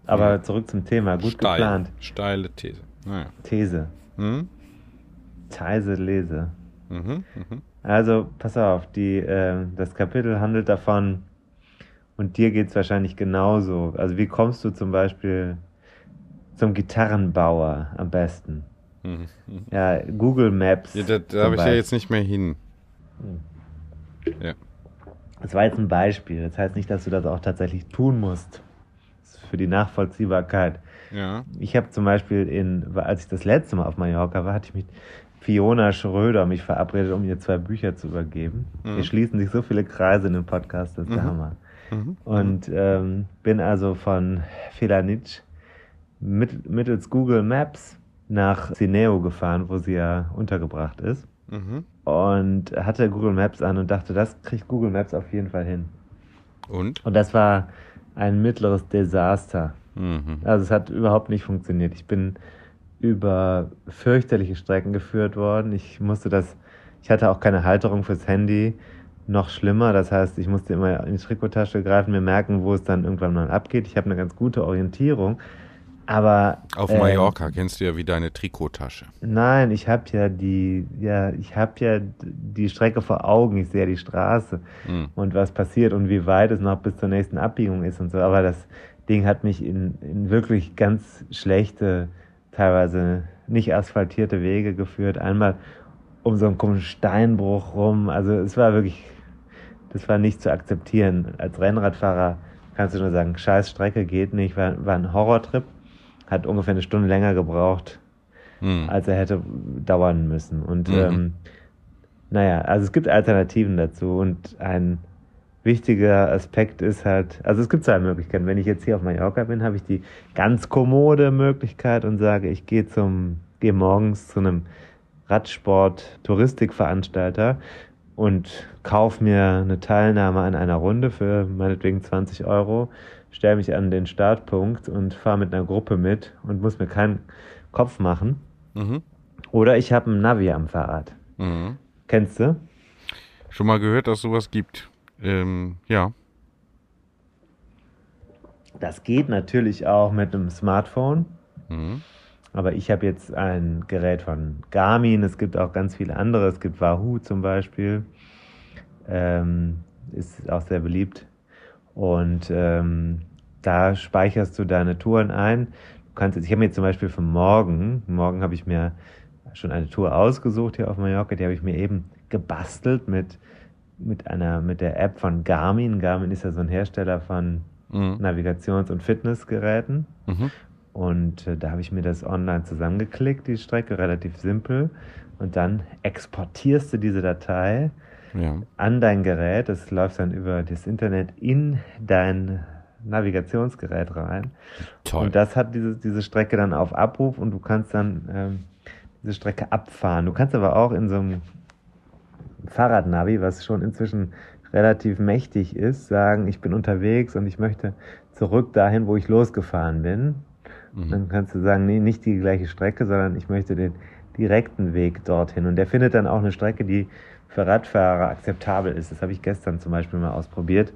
Aber Ja. zurück zum Thema, gut Steil. geplant. Steile These. Naja. These, Hm? These, Lese. Mhm. Mhm. Also, pass auf, die, äh, das Kapitel handelt davon, und dir geht es wahrscheinlich genauso. Also, wie kommst du zum Beispiel zum Gitarrenbauer am besten? Mhm. Mhm. Ja, Google Maps. Ja, da darf ich ja jetzt nicht mehr hin. Ja. Das war jetzt ein Beispiel. Das heißt nicht, dass du das auch tatsächlich tun musst. Das ist für die Nachvollziehbarkeit. Ja. Ich habe zum Beispiel in, als ich das letzte Mal auf Mallorca war, hatte ich mit Fiona Schröder mich verabredet, um ihr zwei Bücher zu übergeben. Mhm. Hier schließen sich so viele Kreise in dem Podcast, das ist der Mhm. Hammer. Mhm. Und ähm, bin also von Felanitsch mit, mittels Google Maps nach Cineo gefahren, wo sie ja untergebracht ist. Mhm. Und hatte Google Maps an und dachte, das kriegt Google Maps auf jeden Fall hin. Und? Und das war ein mittleres Desaster. Mhm. Also es hat überhaupt nicht funktioniert. Ich bin über fürchterliche Strecken geführt worden. Ich musste das, ich hatte auch keine Halterung fürs Handy. Noch schlimmer, das heißt, ich musste immer in die Trikottasche greifen, mir merken, wo es dann irgendwann mal abgeht. Ich habe eine ganz gute Orientierung, aber Auf ähm, Mallorca kennst du ja wie deine Trikottasche. Nein, ich habe ja die, ja, ich habe ja die Strecke vor Augen. Ich sehe ja die Straße Mhm. und was passiert und wie weit es noch bis zur nächsten Abbiegung ist und so. Aber das Ding hat mich in, in wirklich ganz schlechte, teilweise nicht asphaltierte Wege geführt. Einmal um so einen komischen Steinbruch rum. Also es war wirklich, das war nicht zu akzeptieren. Als Rennradfahrer kannst du nur sagen, scheiß Strecke geht nicht, war, war ein Horrortrip. Hat ungefähr eine Stunde länger gebraucht, Mhm. als er hätte dauern müssen. Und Mhm. ähm, naja, also es gibt Alternativen dazu und ein wichtiger Aspekt ist halt, also es gibt zwei Möglichkeiten. Wenn ich jetzt hier auf Mallorca bin, habe ich die ganz kommode Möglichkeit und sage, ich gehe zum, gehe morgens zu einem Radsport-Touristikveranstalter und kaufe mir eine Teilnahme an einer Runde für meinetwegen 20 Euro, stelle mich an den Startpunkt und fahre mit einer Gruppe mit und muss mir keinen Kopf machen. Mhm. Oder ich habe ein Navi am Fahrrad. Mhm. Kennst du? Schon mal gehört, dass sowas gibt. Ähm, ja. Das geht natürlich auch mit einem Smartphone. Mhm. Aber ich habe jetzt ein Gerät von Garmin. Es gibt auch ganz viele andere. Es gibt Wahoo zum Beispiel. Ähm, ist auch sehr beliebt. Und ähm, da speicherst du deine Touren ein. Du kannst jetzt, ich habe mir zum Beispiel für morgen, morgen habe ich mir schon eine Tour ausgesucht hier auf Mallorca, die habe ich mir eben gebastelt mit, mit einer, mit der App von Garmin. Garmin ist ja so ein Hersteller von mhm. Navigations- und Fitnessgeräten. Mhm. Und äh, da habe ich mir das online zusammengeklickt, die Strecke, relativ simpel. Und dann exportierst du diese Datei ja. an dein Gerät. Das läuft dann über das Internet in dein Navigationsgerät rein. Toll. Und das hat diese, diese Strecke dann auf Abruf und du kannst dann ähm, diese Strecke abfahren. Du kannst aber auch in so einem Fahrradnavi, was schon inzwischen relativ mächtig ist, sagen, ich bin unterwegs und ich möchte zurück dahin, wo ich losgefahren bin. Mhm. Dann kannst du sagen, nee, nicht die gleiche Strecke, sondern ich möchte den direkten Weg dorthin. Und der findet dann auch eine Strecke, die für Radfahrer akzeptabel ist. Das habe ich gestern zum Beispiel mal ausprobiert.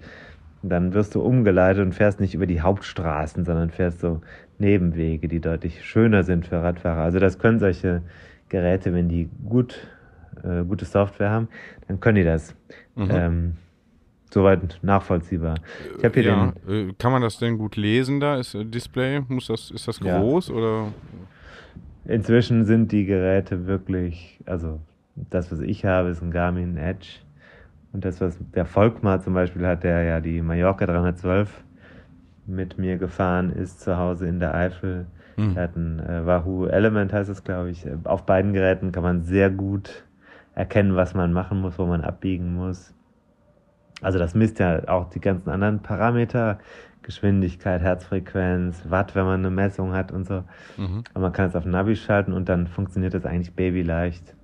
Dann wirst du umgeleitet und fährst nicht über die Hauptstraßen, sondern fährst so Nebenwege, die deutlich schöner sind für Radfahrer. Also das können solche Geräte, wenn die gut, äh, gute Software haben, dann können die das. Mhm. Ähm, soweit nachvollziehbar. Ich hier ja, den, äh, kann man das denn gut lesen da? Ist äh, Display, muss das, ist das groß ja. oder? Inzwischen sind die Geräte wirklich, also das, was ich habe, ist ein Garmin Edge. Und das, was der Volkmar zum Beispiel hat, der ja die Mallorca 312 mit mir gefahren ist, zu Hause in der Eifel. Mhm. Er hat ein äh, Wahoo Element, heißt es, glaube ich. Auf beiden Geräten kann man sehr gut erkennen, was man machen muss, wo man abbiegen muss. Also das misst ja auch die ganzen anderen Parameter, Geschwindigkeit, Herzfrequenz, Watt, wenn man eine Messung hat und so. Mhm. Aber man kann es auf Navi schalten und dann funktioniert das eigentlich babyleicht.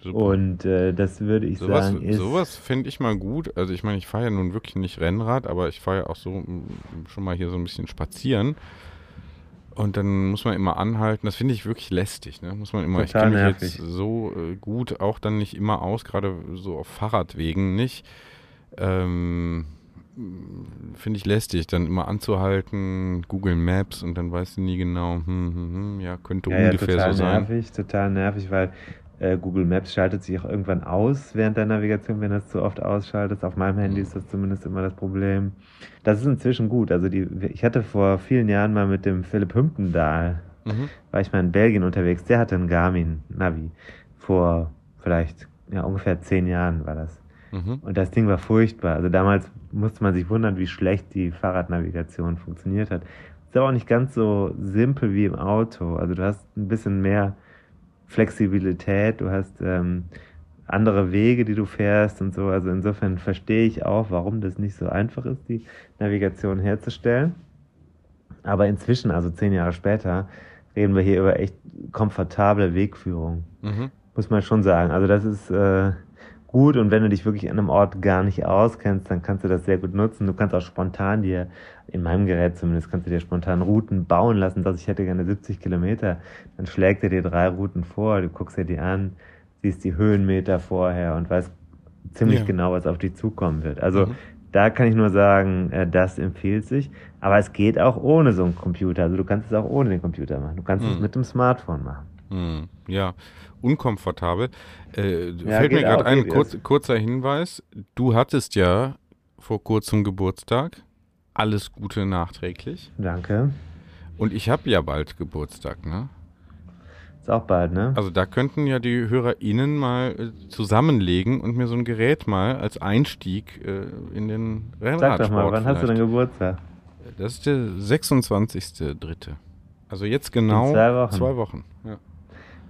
Super. Und äh, das würde ich sowas, sagen ist... Sowas fände ich mal gut. Also ich meine, ich fahre ja nun wirklich nicht Rennrad, aber ich fahre ja auch so schon mal hier so ein bisschen spazieren. Und dann muss man immer anhalten. Das finde ich wirklich lästig. Ne? Muss man immer. Total ich kenne mich jetzt so äh, gut auch dann nicht immer aus, gerade so auf Fahrradwegen nicht. Ähm, finde ich lästig, dann immer anzuhalten, Google Maps und dann weißt du nie genau, hm, hm, hm, ja, könnte ja, ungefähr ja, so sein. Total nervig, total nervig, weil Google Maps schaltet sich auch irgendwann aus während der Navigation, wenn das zu oft ausschaltet. Auf meinem Handy ist das zumindest immer das Problem. Das ist inzwischen gut. Also die, ich hatte vor vielen Jahren mal mit dem Philipp Hümpendahl, mhm. war ich mal in Belgien unterwegs, der hatte einen Garmin Navi. Vor vielleicht ja, ungefähr zehn Jahren war das. Mhm. Und das Ding war furchtbar. Also damals musste man sich wundern, wie schlecht die Fahrradnavigation funktioniert hat. Ist aber auch nicht ganz so simpel wie im Auto. Also du hast ein bisschen mehr Flexibilität, du hast ähm, andere Wege, die du fährst und so. Also insofern verstehe ich auch, warum das nicht so einfach ist, die Navigation herzustellen. Aber inzwischen, also zehn Jahre später, reden wir hier über echt komfortable Wegführung. Mhm. Muss man schon sagen. Also das ist äh, gut und wenn du dich wirklich an einem Ort gar nicht auskennst, dann kannst du das sehr gut nutzen. Du kannst auch spontan dir, in meinem Gerät zumindest, kannst du dir spontan Routen bauen lassen. Dass ich hätte gerne 70 Kilometer, dann schlägt er dir drei Routen vor, du guckst dir die an, siehst die Höhenmeter vorher und weißt ziemlich ja. genau, was auf dich zukommen wird. Also mhm. da kann ich nur sagen, äh, das empfiehlt sich. Aber es geht auch ohne so einen Computer. Also du kannst es auch ohne den Computer machen. Du kannst mhm. es mit dem Smartphone machen. Mhm. Ja, unkomfortabel. Äh, ja, fällt mir gerade ein kurz, kurzer Hinweis. Du hattest ja vor kurzem Geburtstag. Alles Gute nachträglich. Danke. Und ich habe ja bald Geburtstag, ne? Ist auch bald, ne? Also da könnten ja die HörerInnen mal äh, zusammenlegen und mir so ein Gerät mal als Einstieg äh, in den Rennradsport Sag doch mal, wann vielleicht. hast du denn Geburtstag? Das ist der 26.3. Also jetzt genau in zwei Wochen. Zwei Wochen ja.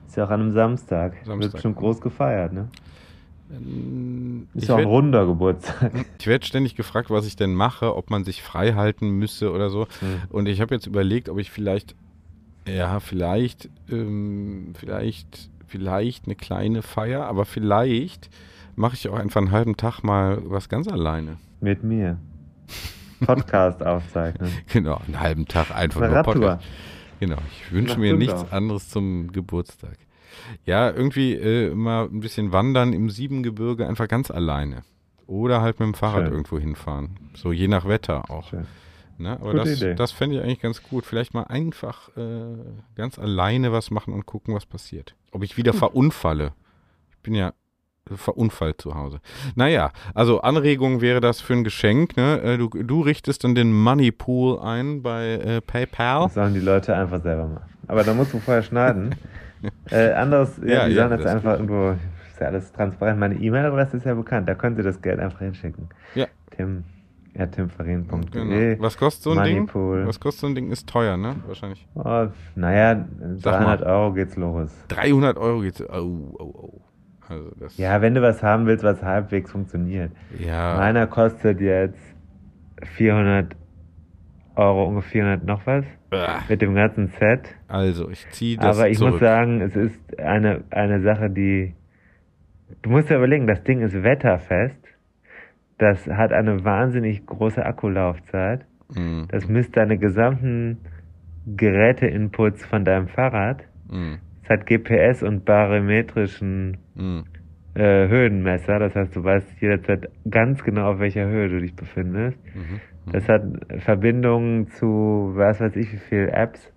Ist ja auch an einem Samstag. Samstag. Wird bestimmt groß gefeiert, ne? Ähm, Ist ich ja auch ein runder Geburtstag. Ich werde ständig gefragt, was ich denn mache, ob man sich frei halten müsse oder so. Hm. Und ich habe jetzt überlegt, ob ich vielleicht, ja, vielleicht, ähm, vielleicht, vielleicht eine kleine Feier, aber vielleicht mache ich auch einfach einen halben Tag mal was ganz alleine. Mit mir. Podcast aufzeichnen. Genau, einen halben Tag einfach nur. Podcast. Genau, ich wünsche mir nichts anderes zum Geburtstag. Ja, irgendwie äh, mal ein bisschen wandern im Siebengebirge, einfach ganz alleine. Oder halt mit dem Fahrrad Schön. irgendwo hinfahren. So je nach Wetter auch. Schön. Ne? Aber Gute das, Idee. das fände ich eigentlich ganz gut. Vielleicht mal einfach äh, ganz alleine was machen und gucken, was passiert. Ob ich wieder verunfalle. Ich bin ja verunfallt zu Hause. Naja, also Anregung wäre das für ein Geschenk. Ne? Äh, Du, du richtest dann den Money Pool ein bei äh, PayPal. Das sollen die Leute einfach selber machen. Aber da musst du vorher schneiden. äh, anderes, ja, Ja, die ja, sollen das das ist einfach irgendwo, ist ja alles transparent. Meine E-Mail-Adresse ist ja bekannt, da können Sie das Geld einfach hinschicken. Ja. Tim, ja, timfarin.de. Genau. Was kostet so ein Ding? Moneypool. Was kostet so ein Ding? Ist teuer, ne? Wahrscheinlich. Oh, naja, Sag 300 Euro geht's los. 300 Euro geht's. Oh, oh, oh. Also das. Ja, wenn du was haben willst, was halbwegs funktioniert. ja. Meiner kostet jetzt 400 Euro, ungefähr 400 noch was, mit dem ganzen Set. Also, ich ziehe das Aber ich zurück. muss sagen, es ist eine, eine Sache, die. Du musst ja überlegen, das Ding ist wetterfest. Das hat eine wahnsinnig große Akkulaufzeit. Mm, Das misst deine gesamten Geräteinputs von deinem Fahrrad. mm, Es hat GPS und barometrischen mm. äh, Höhenmesser. Das heißt, du weißt jederzeit ganz genau, auf welcher Höhe du dich befindest. Mhm. Das hat Verbindungen zu, was weiß ich, wie viel Apps.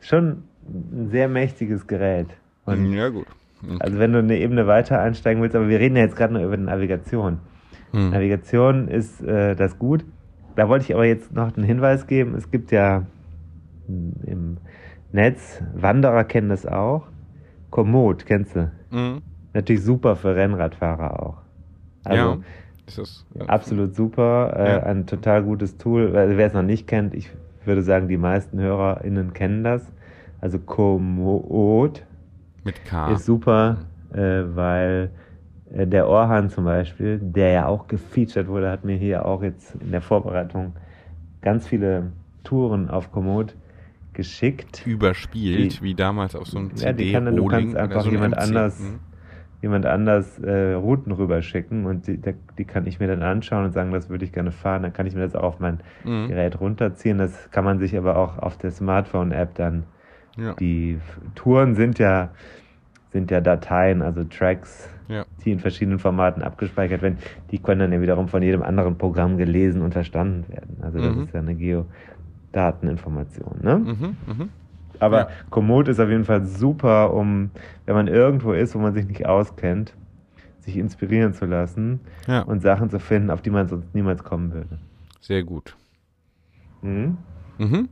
Schon ein sehr mächtiges Gerät. Und ja, gut. Mhm. also wenn du eine Ebene weiter einsteigen willst, aber wir reden ja jetzt gerade nur über Navigation. Mhm. Navigation ist äh, das gut. Da wollte ich aber jetzt noch einen Hinweis geben. Es gibt ja hm, im Netz, Wanderer kennen das auch. Komoot, kennst du? Mhm. Natürlich super für Rennradfahrer auch. Also ja. Das, ja. absolut super, äh, Ja. ein total gutes Tool. Also, wer es noch nicht kennt, ich würde sagen, die meisten HörerInnen kennen das. Also Komoot Mit K. ist super, äh, weil äh, der Orhan zum Beispiel, der ja auch gefeatured wurde, hat mir hier auch jetzt in der Vorbereitung ganz viele Touren auf Komoot geschickt. überspielt, Die- wie damals auf so einem Ja, die kann dann- du CD-Rolling kannst einfach so jemand anders- Mhm. Jemand anders äh, Routen rüberschicken und die, der- die kann ich mir dann anschauen und sagen, das würde ich gerne fahren. Dann kann ich mir das auch auf mein Mhm. Gerät runterziehen. Das kann man sich aber auch auf der Smartphone-App dann. Ja. Die Touren sind ja, sind ja Dateien, also Tracks, Ja. die in verschiedenen Formaten abgespeichert werden. Die können dann ja wiederum von jedem anderen Programm gelesen und verstanden werden. Also das Mhm. ist ja eine Geodateninformation. Ne? Mhm. Mhm. Aber Ja. Komoot ist auf jeden Fall super, um, wenn man irgendwo ist, wo man sich nicht auskennt, sich inspirieren zu lassen Ja, und Sachen zu finden, auf die man sonst niemals kommen würde. sehr gut. Mhm. Mhm.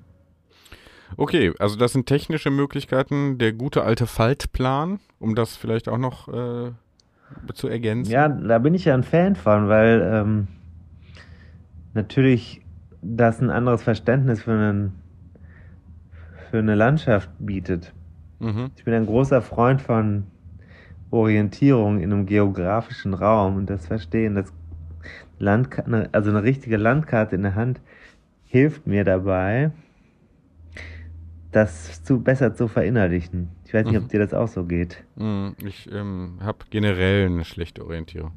Okay, also das sind technische Möglichkeiten. Der gute alte Faltplan, um das vielleicht auch noch äh, zu ergänzen. Ja, da bin ich ja ein Fan von, weil ähm, natürlich das ein anderes Verständnis für, einen, für eine Landschaft bietet. Mhm. Ich bin ein großer Freund von Orientierung in einem geografischen Raum und das Verstehen, das Landka also eine richtige Landkarte in der Hand hilft mir dabei, das zu besser zu verinnerlichen. Ich weiß nicht, Mhm. ob dir das auch so geht. Mhm. Ich ähm, habe generell eine schlechte Orientierung.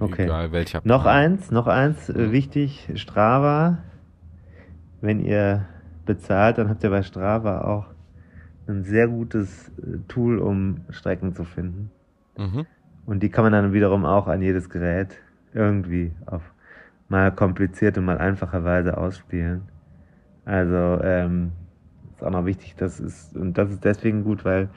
Okay. Egal welcher. Noch Plan. eins, noch eins, äh, Mhm. wichtig, Strava. Wenn ihr bezahlt, dann habt ihr bei Strava auch ein sehr gutes äh, Tool, um Strecken zu finden. Mhm. Und die kann man dann wiederum auch an jedes Gerät irgendwie auf mal komplizierte, mal einfache Weise ausspielen. Also ähm, ist auch noch wichtig, das ist und das ist deswegen gut, weil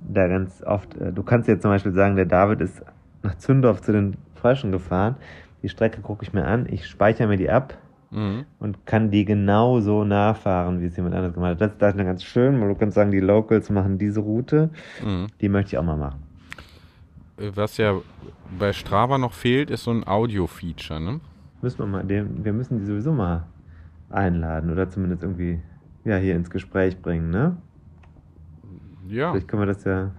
da ganz oft, äh, du kannst jetzt zum Beispiel sagen, der David ist nach Zündorf zu den Fröschen gefahren. Die Strecke gucke ich mir an, ich speichere mir die ab Mhm. und kann die genau so nachfahren, wie es jemand anderes gemacht hat. Das, ist dann ganz schön, weil du kannst sagen, die Locals machen diese Route, Mhm. die möchte ich auch mal machen. Was ja bei Strava noch fehlt, ist so ein Audio-Feature, ne? Müssen wir mal, wir müssen die sowieso mal einladen oder zumindest irgendwie ja, hier ins Gespräch bringen, ne? Ja. Vielleicht können wir das ja,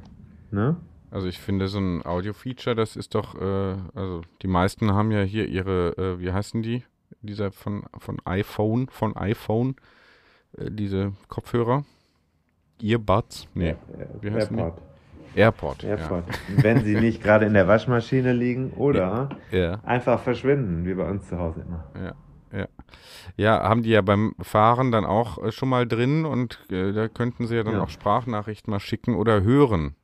ne? Also ich finde so ein Audio-Feature, das ist doch, äh, also die meisten haben ja hier ihre, äh, wie heißen die? Dieser von, von iPhone, von iPhone, äh, diese Kopfhörer. Earbuds? Nee. Wie heißen die? Airport. AirPod. Airport. Wenn sie nicht gerade in der Waschmaschine liegen oder Ja. ja. einfach verschwinden, wie bei uns zu Hause immer. Ja, ja. Ja, haben die ja beim Fahren dann auch äh, schon mal drin und äh, da könnten sie ja dann Ja. auch Sprachnachrichten mal schicken oder hören.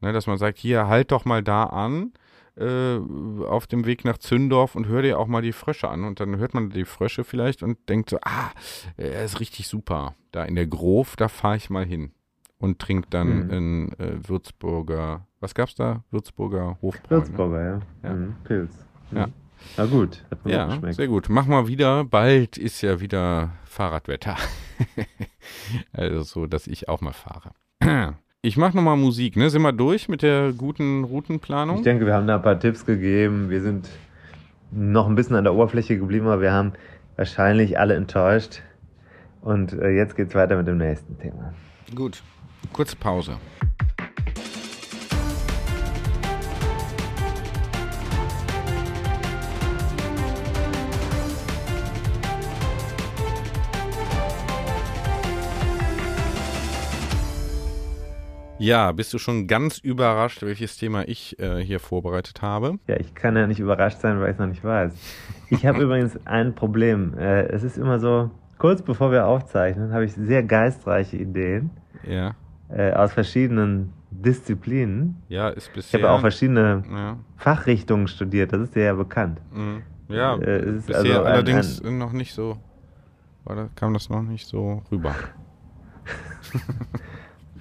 Ne, dass man sagt, hier, halt doch mal da an, äh, auf dem Weg nach Zündorf und hör dir auch mal die Frösche an. Und dann hört man die Frösche vielleicht und denkt so, ah, er ist richtig super. Da in der Grove, da fahre ich mal hin. Und trinkt dann Mhm. in äh, Würzburger, was gab's da? Würzburger Hofbräu. Ne? Würzburger, ja. Ja. Mhm. Pilz. Mhm. Ja. Na gut, hat mir Ja, geschmeckt. sehr gut. Mach mal wieder. Bald ist ja wieder Fahrradwetter. also so, dass ich auch mal fahre. Ich mache nochmal Musik, ne? Sind wir durch mit der guten Routenplanung? Ich denke, wir haben da ein paar Tipps gegeben. Wir sind noch ein bisschen an der Oberfläche geblieben, aber wir haben wahrscheinlich alle enttäuscht. Und äh, jetzt geht's weiter mit dem nächsten Thema. Gut. Kurze Pause. Ja, bist du schon ganz überrascht, welches Thema ich äh, hier vorbereitet habe? Ja, ich kann ja nicht überrascht sein, weil ich es noch nicht weiß. Ich habe übrigens ein Problem. Äh, es ist immer so, kurz bevor wir aufzeichnen, habe ich sehr geistreiche Ideen Ja, äh, aus verschiedenen Disziplinen. ja, ist Ich bisher. habe auch verschiedene ja, Fachrichtungen studiert, das ist dir ja bekannt. mhm. ja Äh, es ist bisher also ein- allerdings noch nicht so, war da, kam das noch nicht so rüber.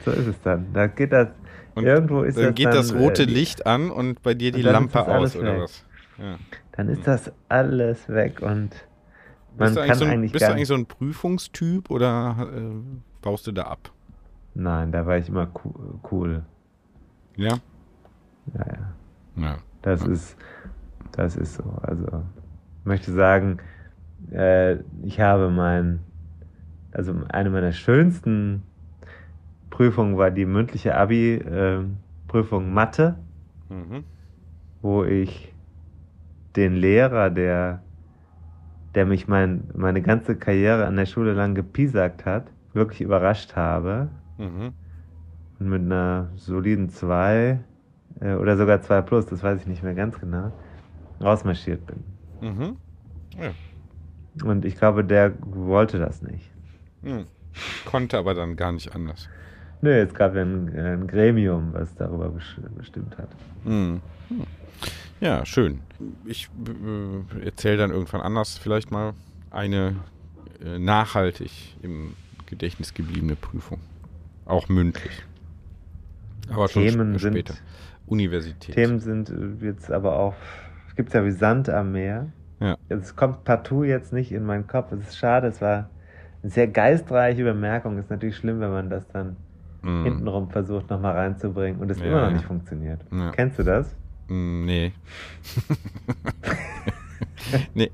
So ist es dann. Da geht das, Und irgendwo ist dann das geht dann, das rote äh, Licht an und bei dir die Lampe aus, oder weg. was? Ja. dann ist das alles weg und man Bist, du eigentlich, kann so ein, eigentlich bist du eigentlich so ein Prüfungstyp oder äh, baust du da ab? Nein, da war ich immer coo- cool. Ja? Ja, ja. Ja. Das ist, das ist so. Also, ich möchte sagen, äh, ich habe mein, also eine meiner schönsten Prüfungen war die mündliche Abi-Prüfung Mathe, Mhm. wo ich den Lehrer, der, der mich mein, meine ganze Karriere an der Schule lang gepiesackt hat, wirklich überrascht habe Mhm. und mit einer soliden 2 äh, oder sogar 2 plus, das weiß ich nicht mehr ganz genau, rausmarschiert bin. Mhm. Und ich glaube, der wollte das nicht. Mhm. Konnte aber dann gar nicht anders. Nö, es gab ja ein, ein Gremium, was darüber bestimmt hat. Mhm. Hm. Ja, schön. Ich äh, erzähle dann irgendwann anders vielleicht mal eine äh, nachhaltig im Gedächtnis gebliebene Prüfung. Auch mündlich. Aber schon Themen sp- sind, später. Universität. Themen sind äh, jetzt aber auch, es gibt ja wie Sand am Meer. Ja. Es kommt partout jetzt nicht in meinen Kopf. Es ist schade, es war eine sehr geistreiche Bemerkung. Ist natürlich schlimm, wenn man das dann Mhm. hintenrum versucht nochmal reinzubringen und es Ja, immer noch ja. nicht funktioniert. Ja. Kennst du das? Mm, Nee. nee.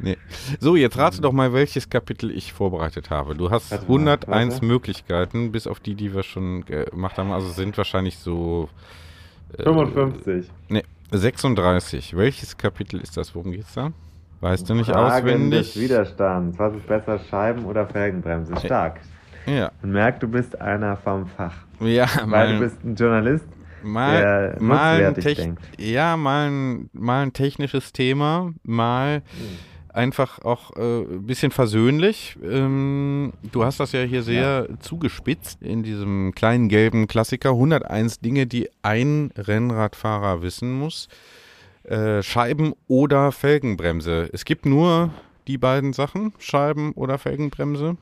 Nee. So, jetzt rate doch mal, welches Kapitel ich vorbereitet habe. Du hast Warte mal, 101 warte. Möglichkeiten, bis auf die, die wir schon gemacht haben. Also sind wahrscheinlich so. äh, 55. Nee, 36. Welches Kapitel ist das? Worum geht's da? Weißt du nicht Fragen auswendig? des Widerstands. Was ist besser, Scheiben oder Felgenbremse? Stark. Ja. Man merkt, du bist einer vom Fach. Ja, Weil mal, du bist ein Journalist, mal, der mal, ein denkt. ja, mal, ein, mal ein technisches Thema, mal Hm. einfach auch äh, ein bisschen versöhnlich. Ähm, du hast das ja hier sehr zugespitzt in diesem kleinen gelben Klassiker. 101 Dinge, die ein Rennradfahrer wissen muss. Äh, Scheiben oder Felgenbremse. Es gibt nur die beiden Sachen, Scheiben oder Felgenbremse.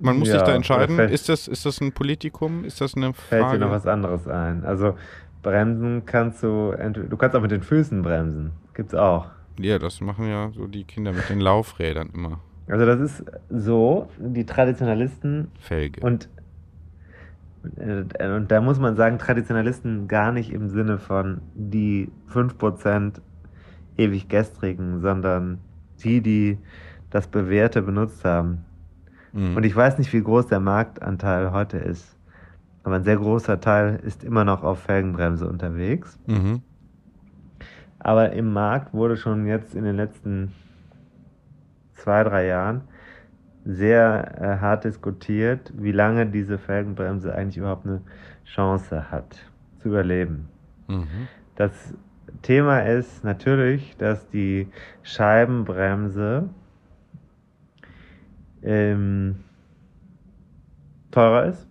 Man muss Ja, sich da entscheiden. fällt- Ist das, ist das ein Politikum? Ist das eine Fällt Frage? dir noch was anderes ein? Also Bremsen kannst du, entweder, du kannst auch mit den Füßen bremsen. Gibt's auch. Ja, das machen ja so die Kinder mit den Laufrädern immer. Also das ist so, die Traditionalisten Felge. und äh, und da muss man sagen, Traditionalisten gar nicht im Sinne von die 5% ewig gestrigen, sondern die, die das Bewährte benutzt haben. Mhm. Und ich weiß nicht, wie groß der Marktanteil heute ist. aber ein sehr großer Teil ist immer noch auf Felgenbremse unterwegs. Mhm. Aber im Markt wurde schon jetzt in den letzten zwei, drei Jahren sehr äh, hart diskutiert, wie lange diese Felgenbremse eigentlich überhaupt eine Chance hat zu überleben. Mhm. Das Thema ist natürlich, dass die Scheibenbremse ähm, teurer ist.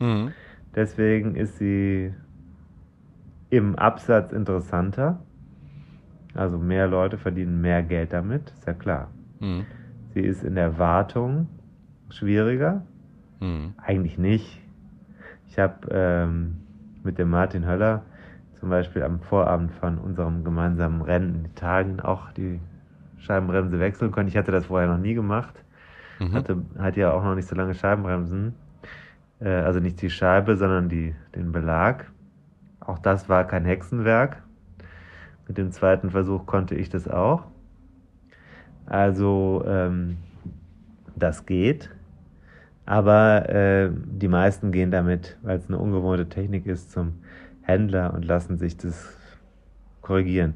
Mhm. Deswegen ist sie im Absatz interessanter. Also mehr Leute verdienen mehr Geld damit, ist ja klar. Mhm. Sie ist in der Wartung schwieriger. Mhm. Eigentlich nicht. Ich habe ähm, mit dem Martin Höller zum Beispiel am Vorabend von unserem gemeinsamen Rennen in Italien auch die Scheibenbremse wechseln können. Ich hatte das vorher noch nie gemacht. Mhm. Hatte, hatte ja auch noch nicht so lange Scheibenbremsen. Äh, also nicht die Scheibe, sondern die, den Belag. Auch das war kein Hexenwerk. Mit dem zweiten Versuch konnte ich das auch. Also ähm, das geht. Aber äh, die meisten gehen damit, weil es eine ungewohnte Technik ist, zum Händler und lassen sich das korrigieren.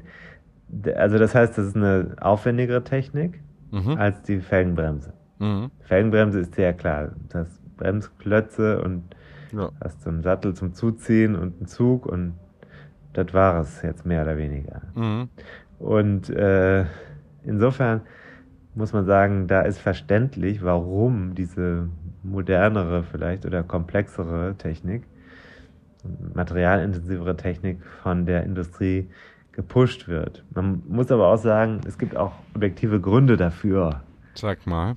Also das heißt, das ist eine aufwendigere Technik Mhm. als die Felgenbremse. Mhm. Felgenbremse ist sehr klar. Das Bremsklötze und Ja. hast so einen Sattel zum Zuziehen und einen Zug und das war es jetzt mehr oder weniger. Mhm. Und äh, insofern muss man sagen, da ist verständlich, warum diese modernere vielleicht oder komplexere Technik, materialintensivere Technik von der Industrie gepusht wird. Man muss aber auch sagen, es gibt auch objektive Gründe dafür. Sag mal.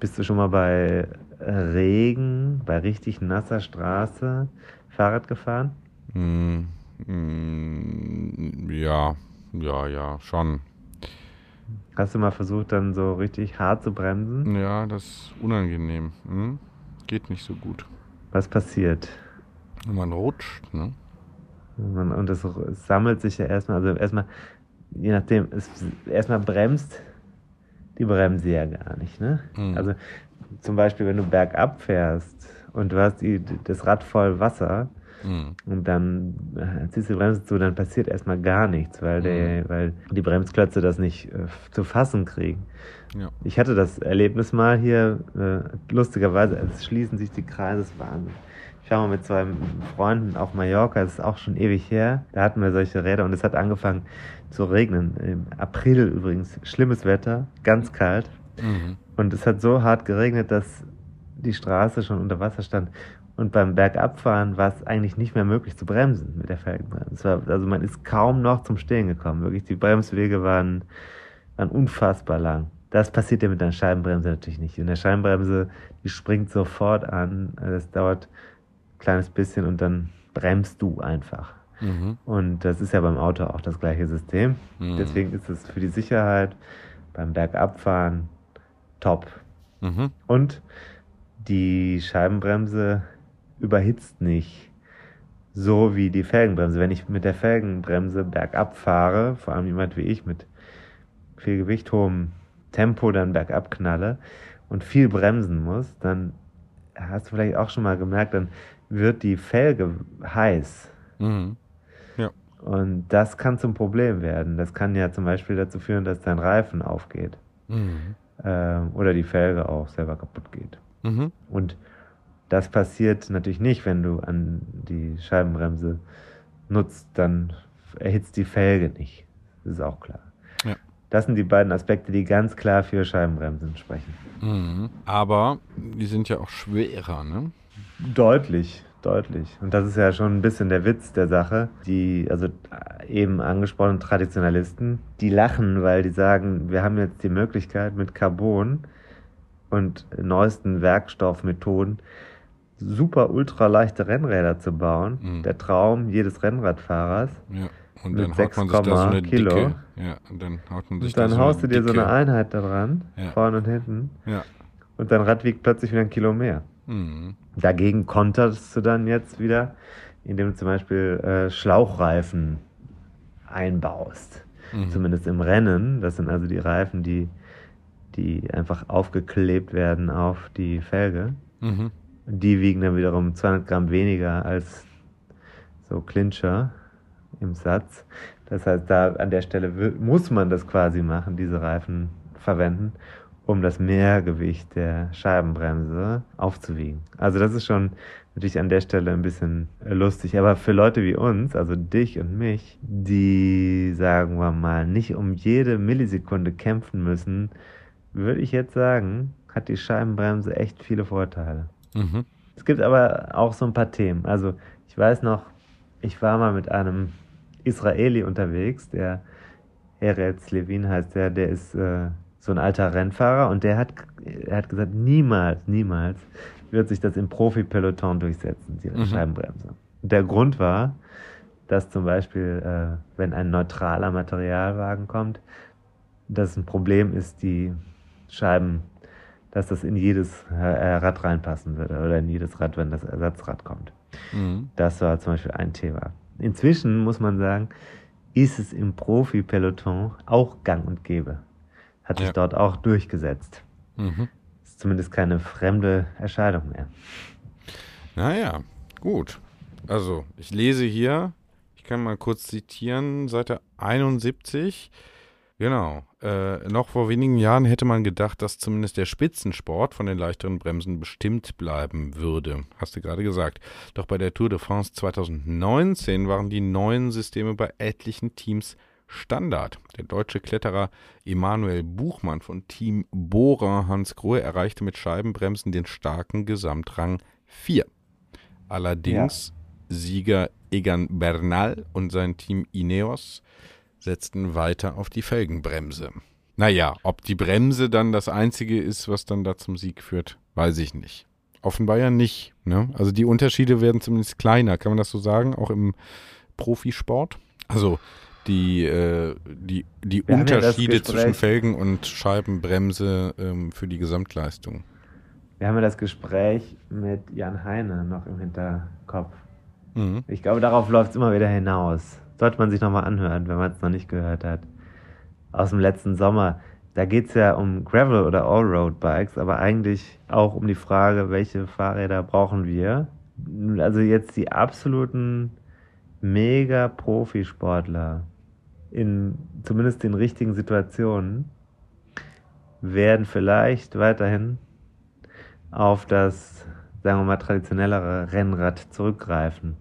Bist du schon mal bei Regen, bei richtig nasser Straße Fahrrad gefahren? Mm, mm, ja, ja, ja, schon. Hast du mal versucht, dann so richtig hart zu bremsen? Ja, das ist unangenehm. Hm? Geht nicht so gut. Was passiert? Man rutscht, ne? Und es sammelt sich ja erstmal, also erstmal, je nachdem, es erstmal bremst die Bremse ja gar nicht, ne? Mhm. Also zum Beispiel, wenn du bergab fährst und du hast die, das Rad voll Wasser Hm. und dann äh, ziehst du die Bremse zu, dann passiert erstmal gar nichts, weil, der, weil die Bremsklötze das nicht äh, zu fassen kriegen. Ja. Ich hatte das Erlebnis mal hier, äh, lustigerweise, es schließen sich die Kreise, das war Wahnsinn. Ich war mal mit zwei Freunden auf Mallorca, das ist auch schon ewig her. Da hatten wir solche Räder und es hat angefangen zu regnen. Im April übrigens, schlimmes Wetter, ganz kalt. Mhm. Und es hat so hart geregnet, dass die Straße schon unter Wasser stand. Und beim Bergabfahren war es eigentlich nicht mehr möglich zu bremsen mit der Felgenbremse. War, also man ist kaum noch zum Stehen gekommen. Wirklich, die Bremswege waren, waren unfassbar lang. Das passiert ja mit einer Scheibenbremse natürlich nicht. Und der Scheibenbremse, die springt sofort an. Das dauert kleines bisschen und dann bremst du einfach. Mhm. Und das ist ja beim Auto auch das gleiche System. Mhm. Deswegen ist es für die Sicherheit beim Bergabfahren top. Mhm. Und die Scheibenbremse überhitzt nicht so wie die Felgenbremse. Wenn ich mit der Felgenbremse bergab fahre, vor allem jemand wie ich mit viel Gewicht, hohem Tempo dann bergab knalle und viel bremsen muss, dann hast du vielleicht auch schon mal gemerkt, dann wird die Felge heiß. Mhm. Und das kann zum Problem werden. Das kann ja zum Beispiel dazu führen, dass dein Reifen aufgeht. Mhm. Ähm, oder die Felge auch selber kaputt geht. Mhm. Und das passiert natürlich nicht, wenn du an die Scheibenbremse nutzt, dann erhitzt die Felge nicht. Das ist auch klar. Ja. Das sind die beiden Aspekte, die ganz klar für Scheibenbremsen sprechen. Mhm. Aber die sind ja auch schwerer, ne? Deutlich, deutlich. Und das ist ja schon ein bisschen der Witz der Sache. Die, also eben angesprochenen Traditionalisten, die lachen, weil die sagen, wir haben jetzt die Möglichkeit mit Carbon und neuesten Werkstoffmethoden super ultraleichte Rennräder zu bauen. Mhm. Der Traum jedes Rennradfahrers. Ja. Und Mit dann haut man sich da so 6, eine Kilo. dicke. Ja, und dann haut man sich Und dann da so haust du eine dir so eine Einheit da dran, Ja. vorne und hinten. Ja. Und dein Rad wiegt plötzlich wieder ein Kilo mehr. Mhm. Dagegen konterst du dann jetzt wieder, indem du zum Beispiel äh, Schlauchreifen einbaust. Mhm. Zumindest im Rennen. Das sind also die Reifen, die, die einfach aufgeklebt werden auf die Felge. Mhm. Die wiegen dann wiederum 200 Gramm weniger als so Clincher im Satz. Das heißt, da an der Stelle muss man das quasi machen, diese Reifen verwenden, um das Mehrgewicht der Scheibenbremse aufzuwiegen. Also das ist schon natürlich an der Stelle ein bisschen lustig. Aber für Leute wie uns, also dich und mich, die, sagen wir mal, nicht um jede Millisekunde kämpfen müssen, würde ich jetzt sagen, hat die Scheibenbremse echt viele Vorteile. Mhm. Es gibt aber auch so ein paar Themen. Also ich weiß noch, ich war mal mit einem Israeli unterwegs, der Eretz Levin heißt der, der ist äh, so ein alter Rennfahrer und der hat, er hat gesagt, niemals, niemals wird sich das im Profi-Peloton durchsetzen, die mhm. Scheibenbremse. Und der Grund war, dass zum Beispiel, äh, wenn ein neutraler Materialwagen kommt, dass ein Problem ist, die Scheiben, dass das in jedes äh, Rad reinpassen würde oder in jedes Rad, wenn das Ersatzrad kommt. Mhm. Das war zum Beispiel ein Thema. Inzwischen muss man sagen, ist es im Profi-Peloton auch gang und gäbe. Hat sich ja. dort auch durchgesetzt. Mhm. Ist zumindest keine fremde Erscheinung mehr. Naja, gut. Also, ich lese hier, ich kann mal kurz zitieren, Seite 71. Genau. Äh, noch vor wenigen Jahren hätte man gedacht, dass zumindest der Spitzensport von den leichteren Bremsen bestimmt bleiben würde. Hast du gerade gesagt. Doch bei der Tour de France 2019 waren die neuen Systeme bei etlichen Teams Standard. Der deutsche Kletterer Emanuel Buchmann von Team Bora Hans Grohe erreichte mit Scheibenbremsen den starken Gesamtrang 4. Allerdings ja. Sieger Egan Bernal und sein Team Ineos setzten weiter auf die Felgenbremse. Naja, ob die Bremse dann das Einzige ist, was dann da zum Sieg führt, weiß ich nicht. Offenbar ja nicht. Ne? Also die Unterschiede werden zumindest kleiner, kann man das so sagen, auch im Profisport? Also die, äh, die, die Unterschiede ja zwischen Felgen und Scheibenbremse ähm, für die Gesamtleistung. Wir haben ja das Gespräch mit Jan Heine noch im Hinterkopf. Mhm. Ich glaube, darauf läuft es immer wieder hinaus sollte man sich nochmal anhören, wenn man es noch nicht gehört hat. Aus dem letzten Sommer. Da geht es ja um Gravel- oder Allroad-Bikes, aber eigentlich auch um die Frage, welche Fahrräder brauchen wir. Also jetzt die absoluten Mega-Profisportler in zumindest den richtigen Situationen werden vielleicht weiterhin auf das, sagen wir mal, traditionellere Rennrad zurückgreifen.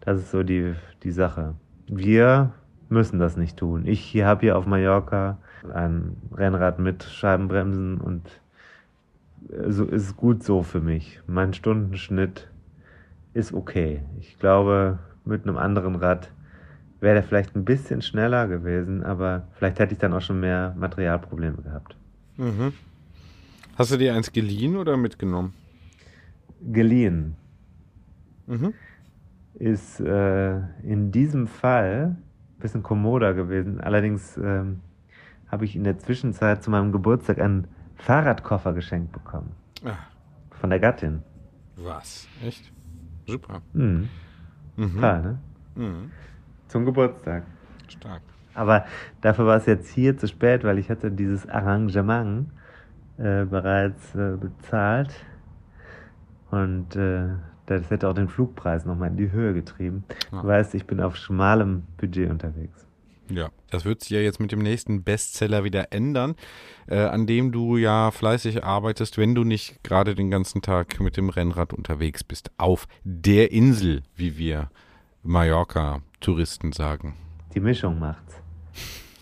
Das ist so die, die Sache wir müssen das nicht tun. Ich habe hier auf Mallorca ein Rennrad mit Scheibenbremsen und so ist gut so für mich. Mein Stundenschnitt ist okay. Ich glaube, mit einem anderen Rad wäre der vielleicht ein bisschen schneller gewesen, aber vielleicht hätte ich dann auch schon mehr Materialprobleme gehabt. Mhm. Hast du dir eins geliehen oder mitgenommen? Geliehen. Mhm ist äh, in diesem Fall ein bisschen kommoder gewesen. Allerdings ähm, habe ich in der Zwischenzeit zu meinem Geburtstag einen Fahrradkoffer geschenkt bekommen. Ach. Von der Gattin. Was? Echt? Super. Mhm. Mhm. Klar, ne? Mhm. Zum Geburtstag. Stark. Aber dafür war es jetzt hier zu spät, weil ich hatte dieses Arrangement äh, bereits äh, bezahlt. Und äh, das hätte auch den Flugpreis nochmal in die Höhe getrieben. Ja. Du weißt, ich bin auf schmalem Budget unterwegs. Ja, das wird sich ja jetzt mit dem nächsten Bestseller wieder ändern, äh, an dem du ja fleißig arbeitest, wenn du nicht gerade den ganzen Tag mit dem Rennrad unterwegs bist. Auf der Insel, wie wir Mallorca-Touristen sagen. Die Mischung macht's.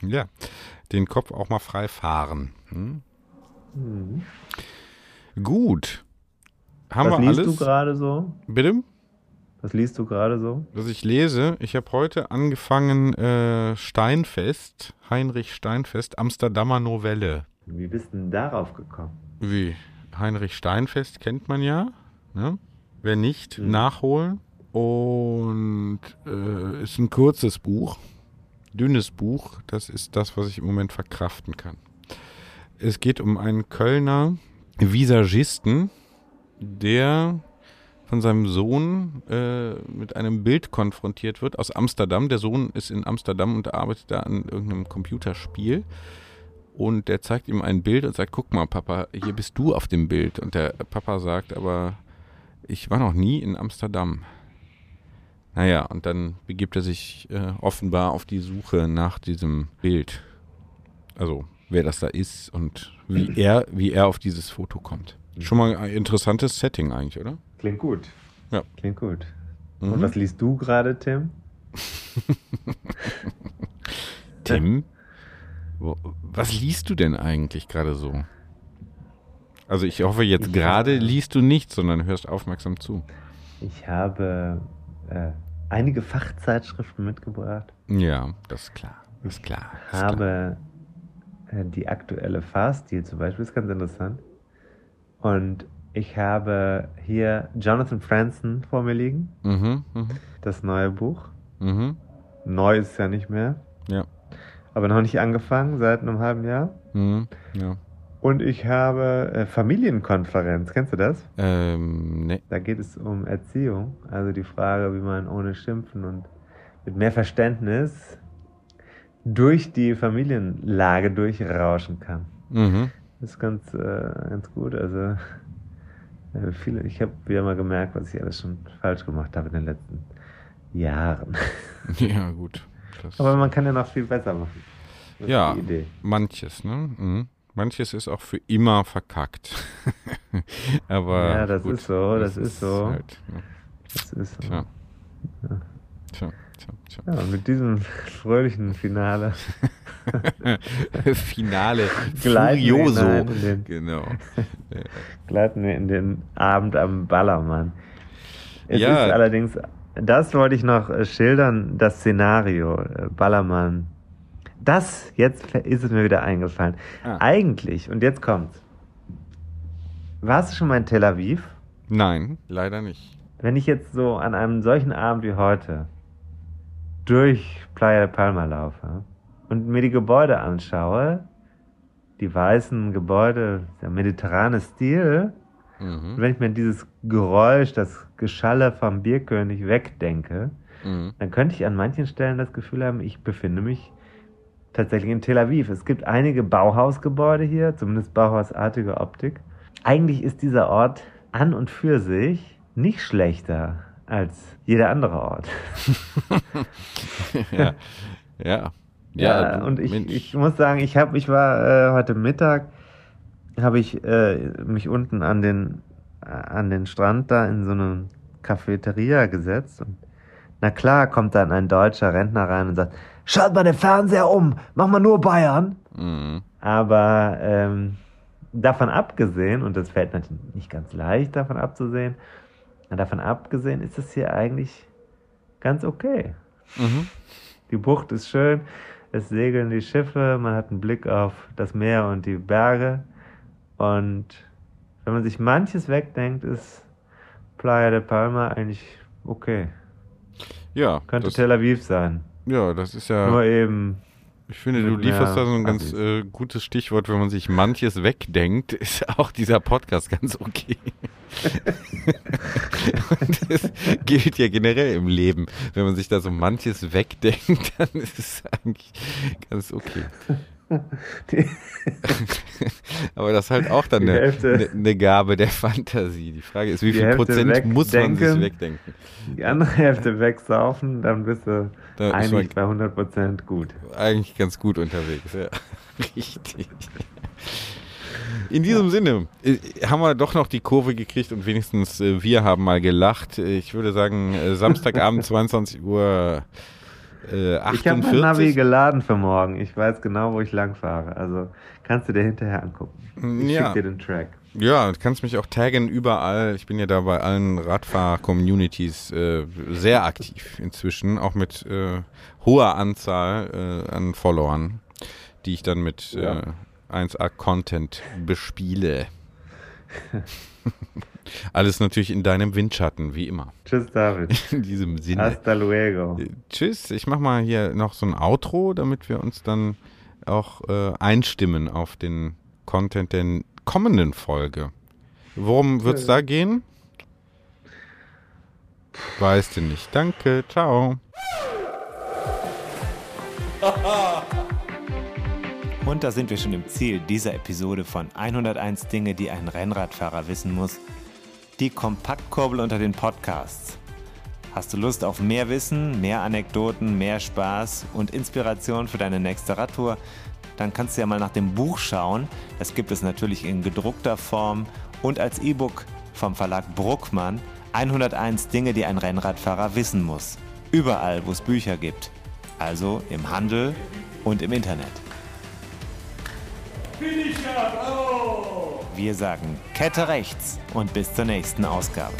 Ja, den Kopf auch mal frei fahren. Hm? Mhm. Gut. Haben Was wir liest alles? du gerade so? Bitte? Was liest du gerade so? Was ich lese, ich habe heute angefangen äh, Steinfest, Heinrich Steinfest, Amsterdamer Novelle. Wie bist du denn darauf gekommen? Wie? Heinrich Steinfest kennt man ja. Ne? Wer nicht, mhm. nachholen. Und äh, ist ein kurzes Buch, dünnes Buch. Das ist das, was ich im Moment verkraften kann. Es geht um einen Kölner Visagisten, der von seinem Sohn äh, mit einem Bild konfrontiert wird aus Amsterdam. Der Sohn ist in Amsterdam und arbeitet da an irgendeinem Computerspiel. Und der zeigt ihm ein Bild und sagt, guck mal, Papa, hier bist du auf dem Bild. Und der Papa sagt aber, Ich war noch nie in Amsterdam. Naja, und dann begibt er sich äh, offenbar auf die Suche nach diesem Bild. Also, wer das da ist und wie er, wie er auf dieses Foto kommt. Schon mal ein interessantes Setting eigentlich, oder? Klingt gut. Ja. Klingt gut. Mhm. Und was liest du gerade, Tim? Tim, wo, was liest du denn eigentlich gerade so? Also ich hoffe jetzt gerade habe- liest du nicht, sondern hörst aufmerksam zu. Ich habe äh, einige Fachzeitschriften mitgebracht. Ja, das ist klar. Das ist klar. Das ist klar. habe äh, die aktuelle Fahrstil zum Beispiel, ist ganz interessant. Und ich habe hier Jonathan Franzen vor mir liegen, Mhm, mhm, das neue Buch. mhm. Neu ist es ja nicht mehr, Ja. aber noch nicht angefangen, seit einem halben Jahr. Mhm, ja. Und ich habe äh, Familienkonferenz, kennst du das? Ähm, ne. Da geht es um Erziehung, also die Frage, wie man ohne Schimpfen und mit mehr Verständnis durch die Familienlage durchrauschen kann. Mhm. Das ist ganz, äh, ganz gut. Also äh, viele, ich habe wieder mal gemerkt, was ich alles schon falsch gemacht habe in den letzten Jahren. Ja, gut. Das, Aber man kann ja noch viel besser machen. Das ja, manches, ne? Mhm. Manches ist auch für immer verkackt. Aber Ja, das gut, ist so, das ist so. Halt, ne? Das ist so. Tja. Tja, tja, tja. Ja, mit diesem fröhlichen Finale Finale. Furioso. hinein in den- Genau. gleiten wir in den Abend am Ballermann. Es Ja. ist allerdings, das wollte ich noch schildern, das Szenario, äh, Ballermann. Das, jetzt ist es mir wieder eingefallen. Ah. Eigentlich, und jetzt kommt's. Warst du schon mal in Tel Aviv? Nein, leider nicht. Wenn ich jetzt so an einem solchen Abend wie heute durch Playa de Palma laufe und mir die Gebäude anschaue, die weißen Gebäude, der mediterrane Stil, Mhm. und wenn ich mir dieses Geräusch, das Geschalle vom Bierkönig wegdenke, Mhm. dann könnte ich an manchen Stellen das Gefühl haben, ich befinde mich tatsächlich in Tel Aviv. Es gibt einige Bauhausgebäude hier, zumindest Bauhausartige Optik. Eigentlich ist dieser Ort an und für sich nicht schlechter als jeder andere Ort. ja. Ja. Ja, du, und ich, ich muss sagen, ich habe, ich war äh, heute Mittag, habe ich äh, mich unten an den äh, an den Strand da in so eine Cafeteria gesetzt und na klar kommt dann ein deutscher Rentner rein und sagt, schalt mal den Fernseher um, mach mal nur Bayern. Mhm. Aber ähm, davon abgesehen, und das fällt natürlich nicht ganz leicht davon abzusehen, davon abgesehen ist es hier eigentlich ganz okay. Mhm. Die Bucht ist schön, es segeln die Schiffe, man hat einen Blick auf das Meer und die Berge. Und wenn man sich manches wegdenkt, ist Playa de Palma eigentlich okay. Ja, Könnte Tel Aviv sein. Ja, das ist ja. Nur eben, Ich finde, du lieferst da so ein ganz äh, gutes Stichwort, wenn man sich manches wegdenkt, ist auch dieser Podcast ganz okay. Und das gilt ja generell im Leben. Wenn man sich da so manches wegdenkt, dann ist es eigentlich ganz okay. Aber das ist halt auch dann eine, eine, eine Gabe der Fantasie. Die Frage ist, wie Die viel Hälfte Prozent muss man sich wegdenken. die andere Hälfte wegsaufen, dann bist du Da ist eigentlich bei 100% gut. eigentlich ganz gut unterwegs. Ja. Richtig. In diesem Sinne äh, haben wir doch noch die Kurve gekriegt und wenigstens äh, wir haben mal gelacht. Ich würde sagen, äh, Samstagabend 22 Uhr äh, Ich habe mein Navi 48. geladen für morgen. Ich weiß genau, wo ich lang fahre. Also kannst du dir hinterher angucken. Ich Ja. schick dir den Track. Ja, du kannst mich auch taggen überall. Ich bin ja da bei allen Radfahr-Communities äh, sehr aktiv inzwischen, auch mit äh, hoher Anzahl äh, an Followern, die ich dann mit Ja. äh, 1A-Content bespiele. Alles natürlich in deinem Windschatten, wie immer. Tschüss, David. In diesem Sinne. Hasta luego. Äh, Tschüss, ich mach mal hier noch so ein Outro, damit wir uns dann auch äh, einstimmen auf den Content der kommenden Folge. Worum wird's da gehen? Weißt du nicht. Danke, ciao. Und da sind wir schon im Ziel dieser Episode von 101 Dinge, die ein Rennradfahrer wissen muss. Die Kompaktkurbel unter den Podcasts. Hast du Lust auf mehr Wissen, mehr Anekdoten, mehr Spaß und Inspiration für deine nächste Radtour? Dann kannst du ja mal nach dem Buch schauen. Das gibt es natürlich in gedruckter Form und als E-Book vom Verlag Bruckmann. 101 Dinge, die ein Rennradfahrer wissen muss. Überall, wo es Bücher gibt. Also im Handel und im Internet. Wir sagen Kette rechts und bis zur nächsten Ausgabe.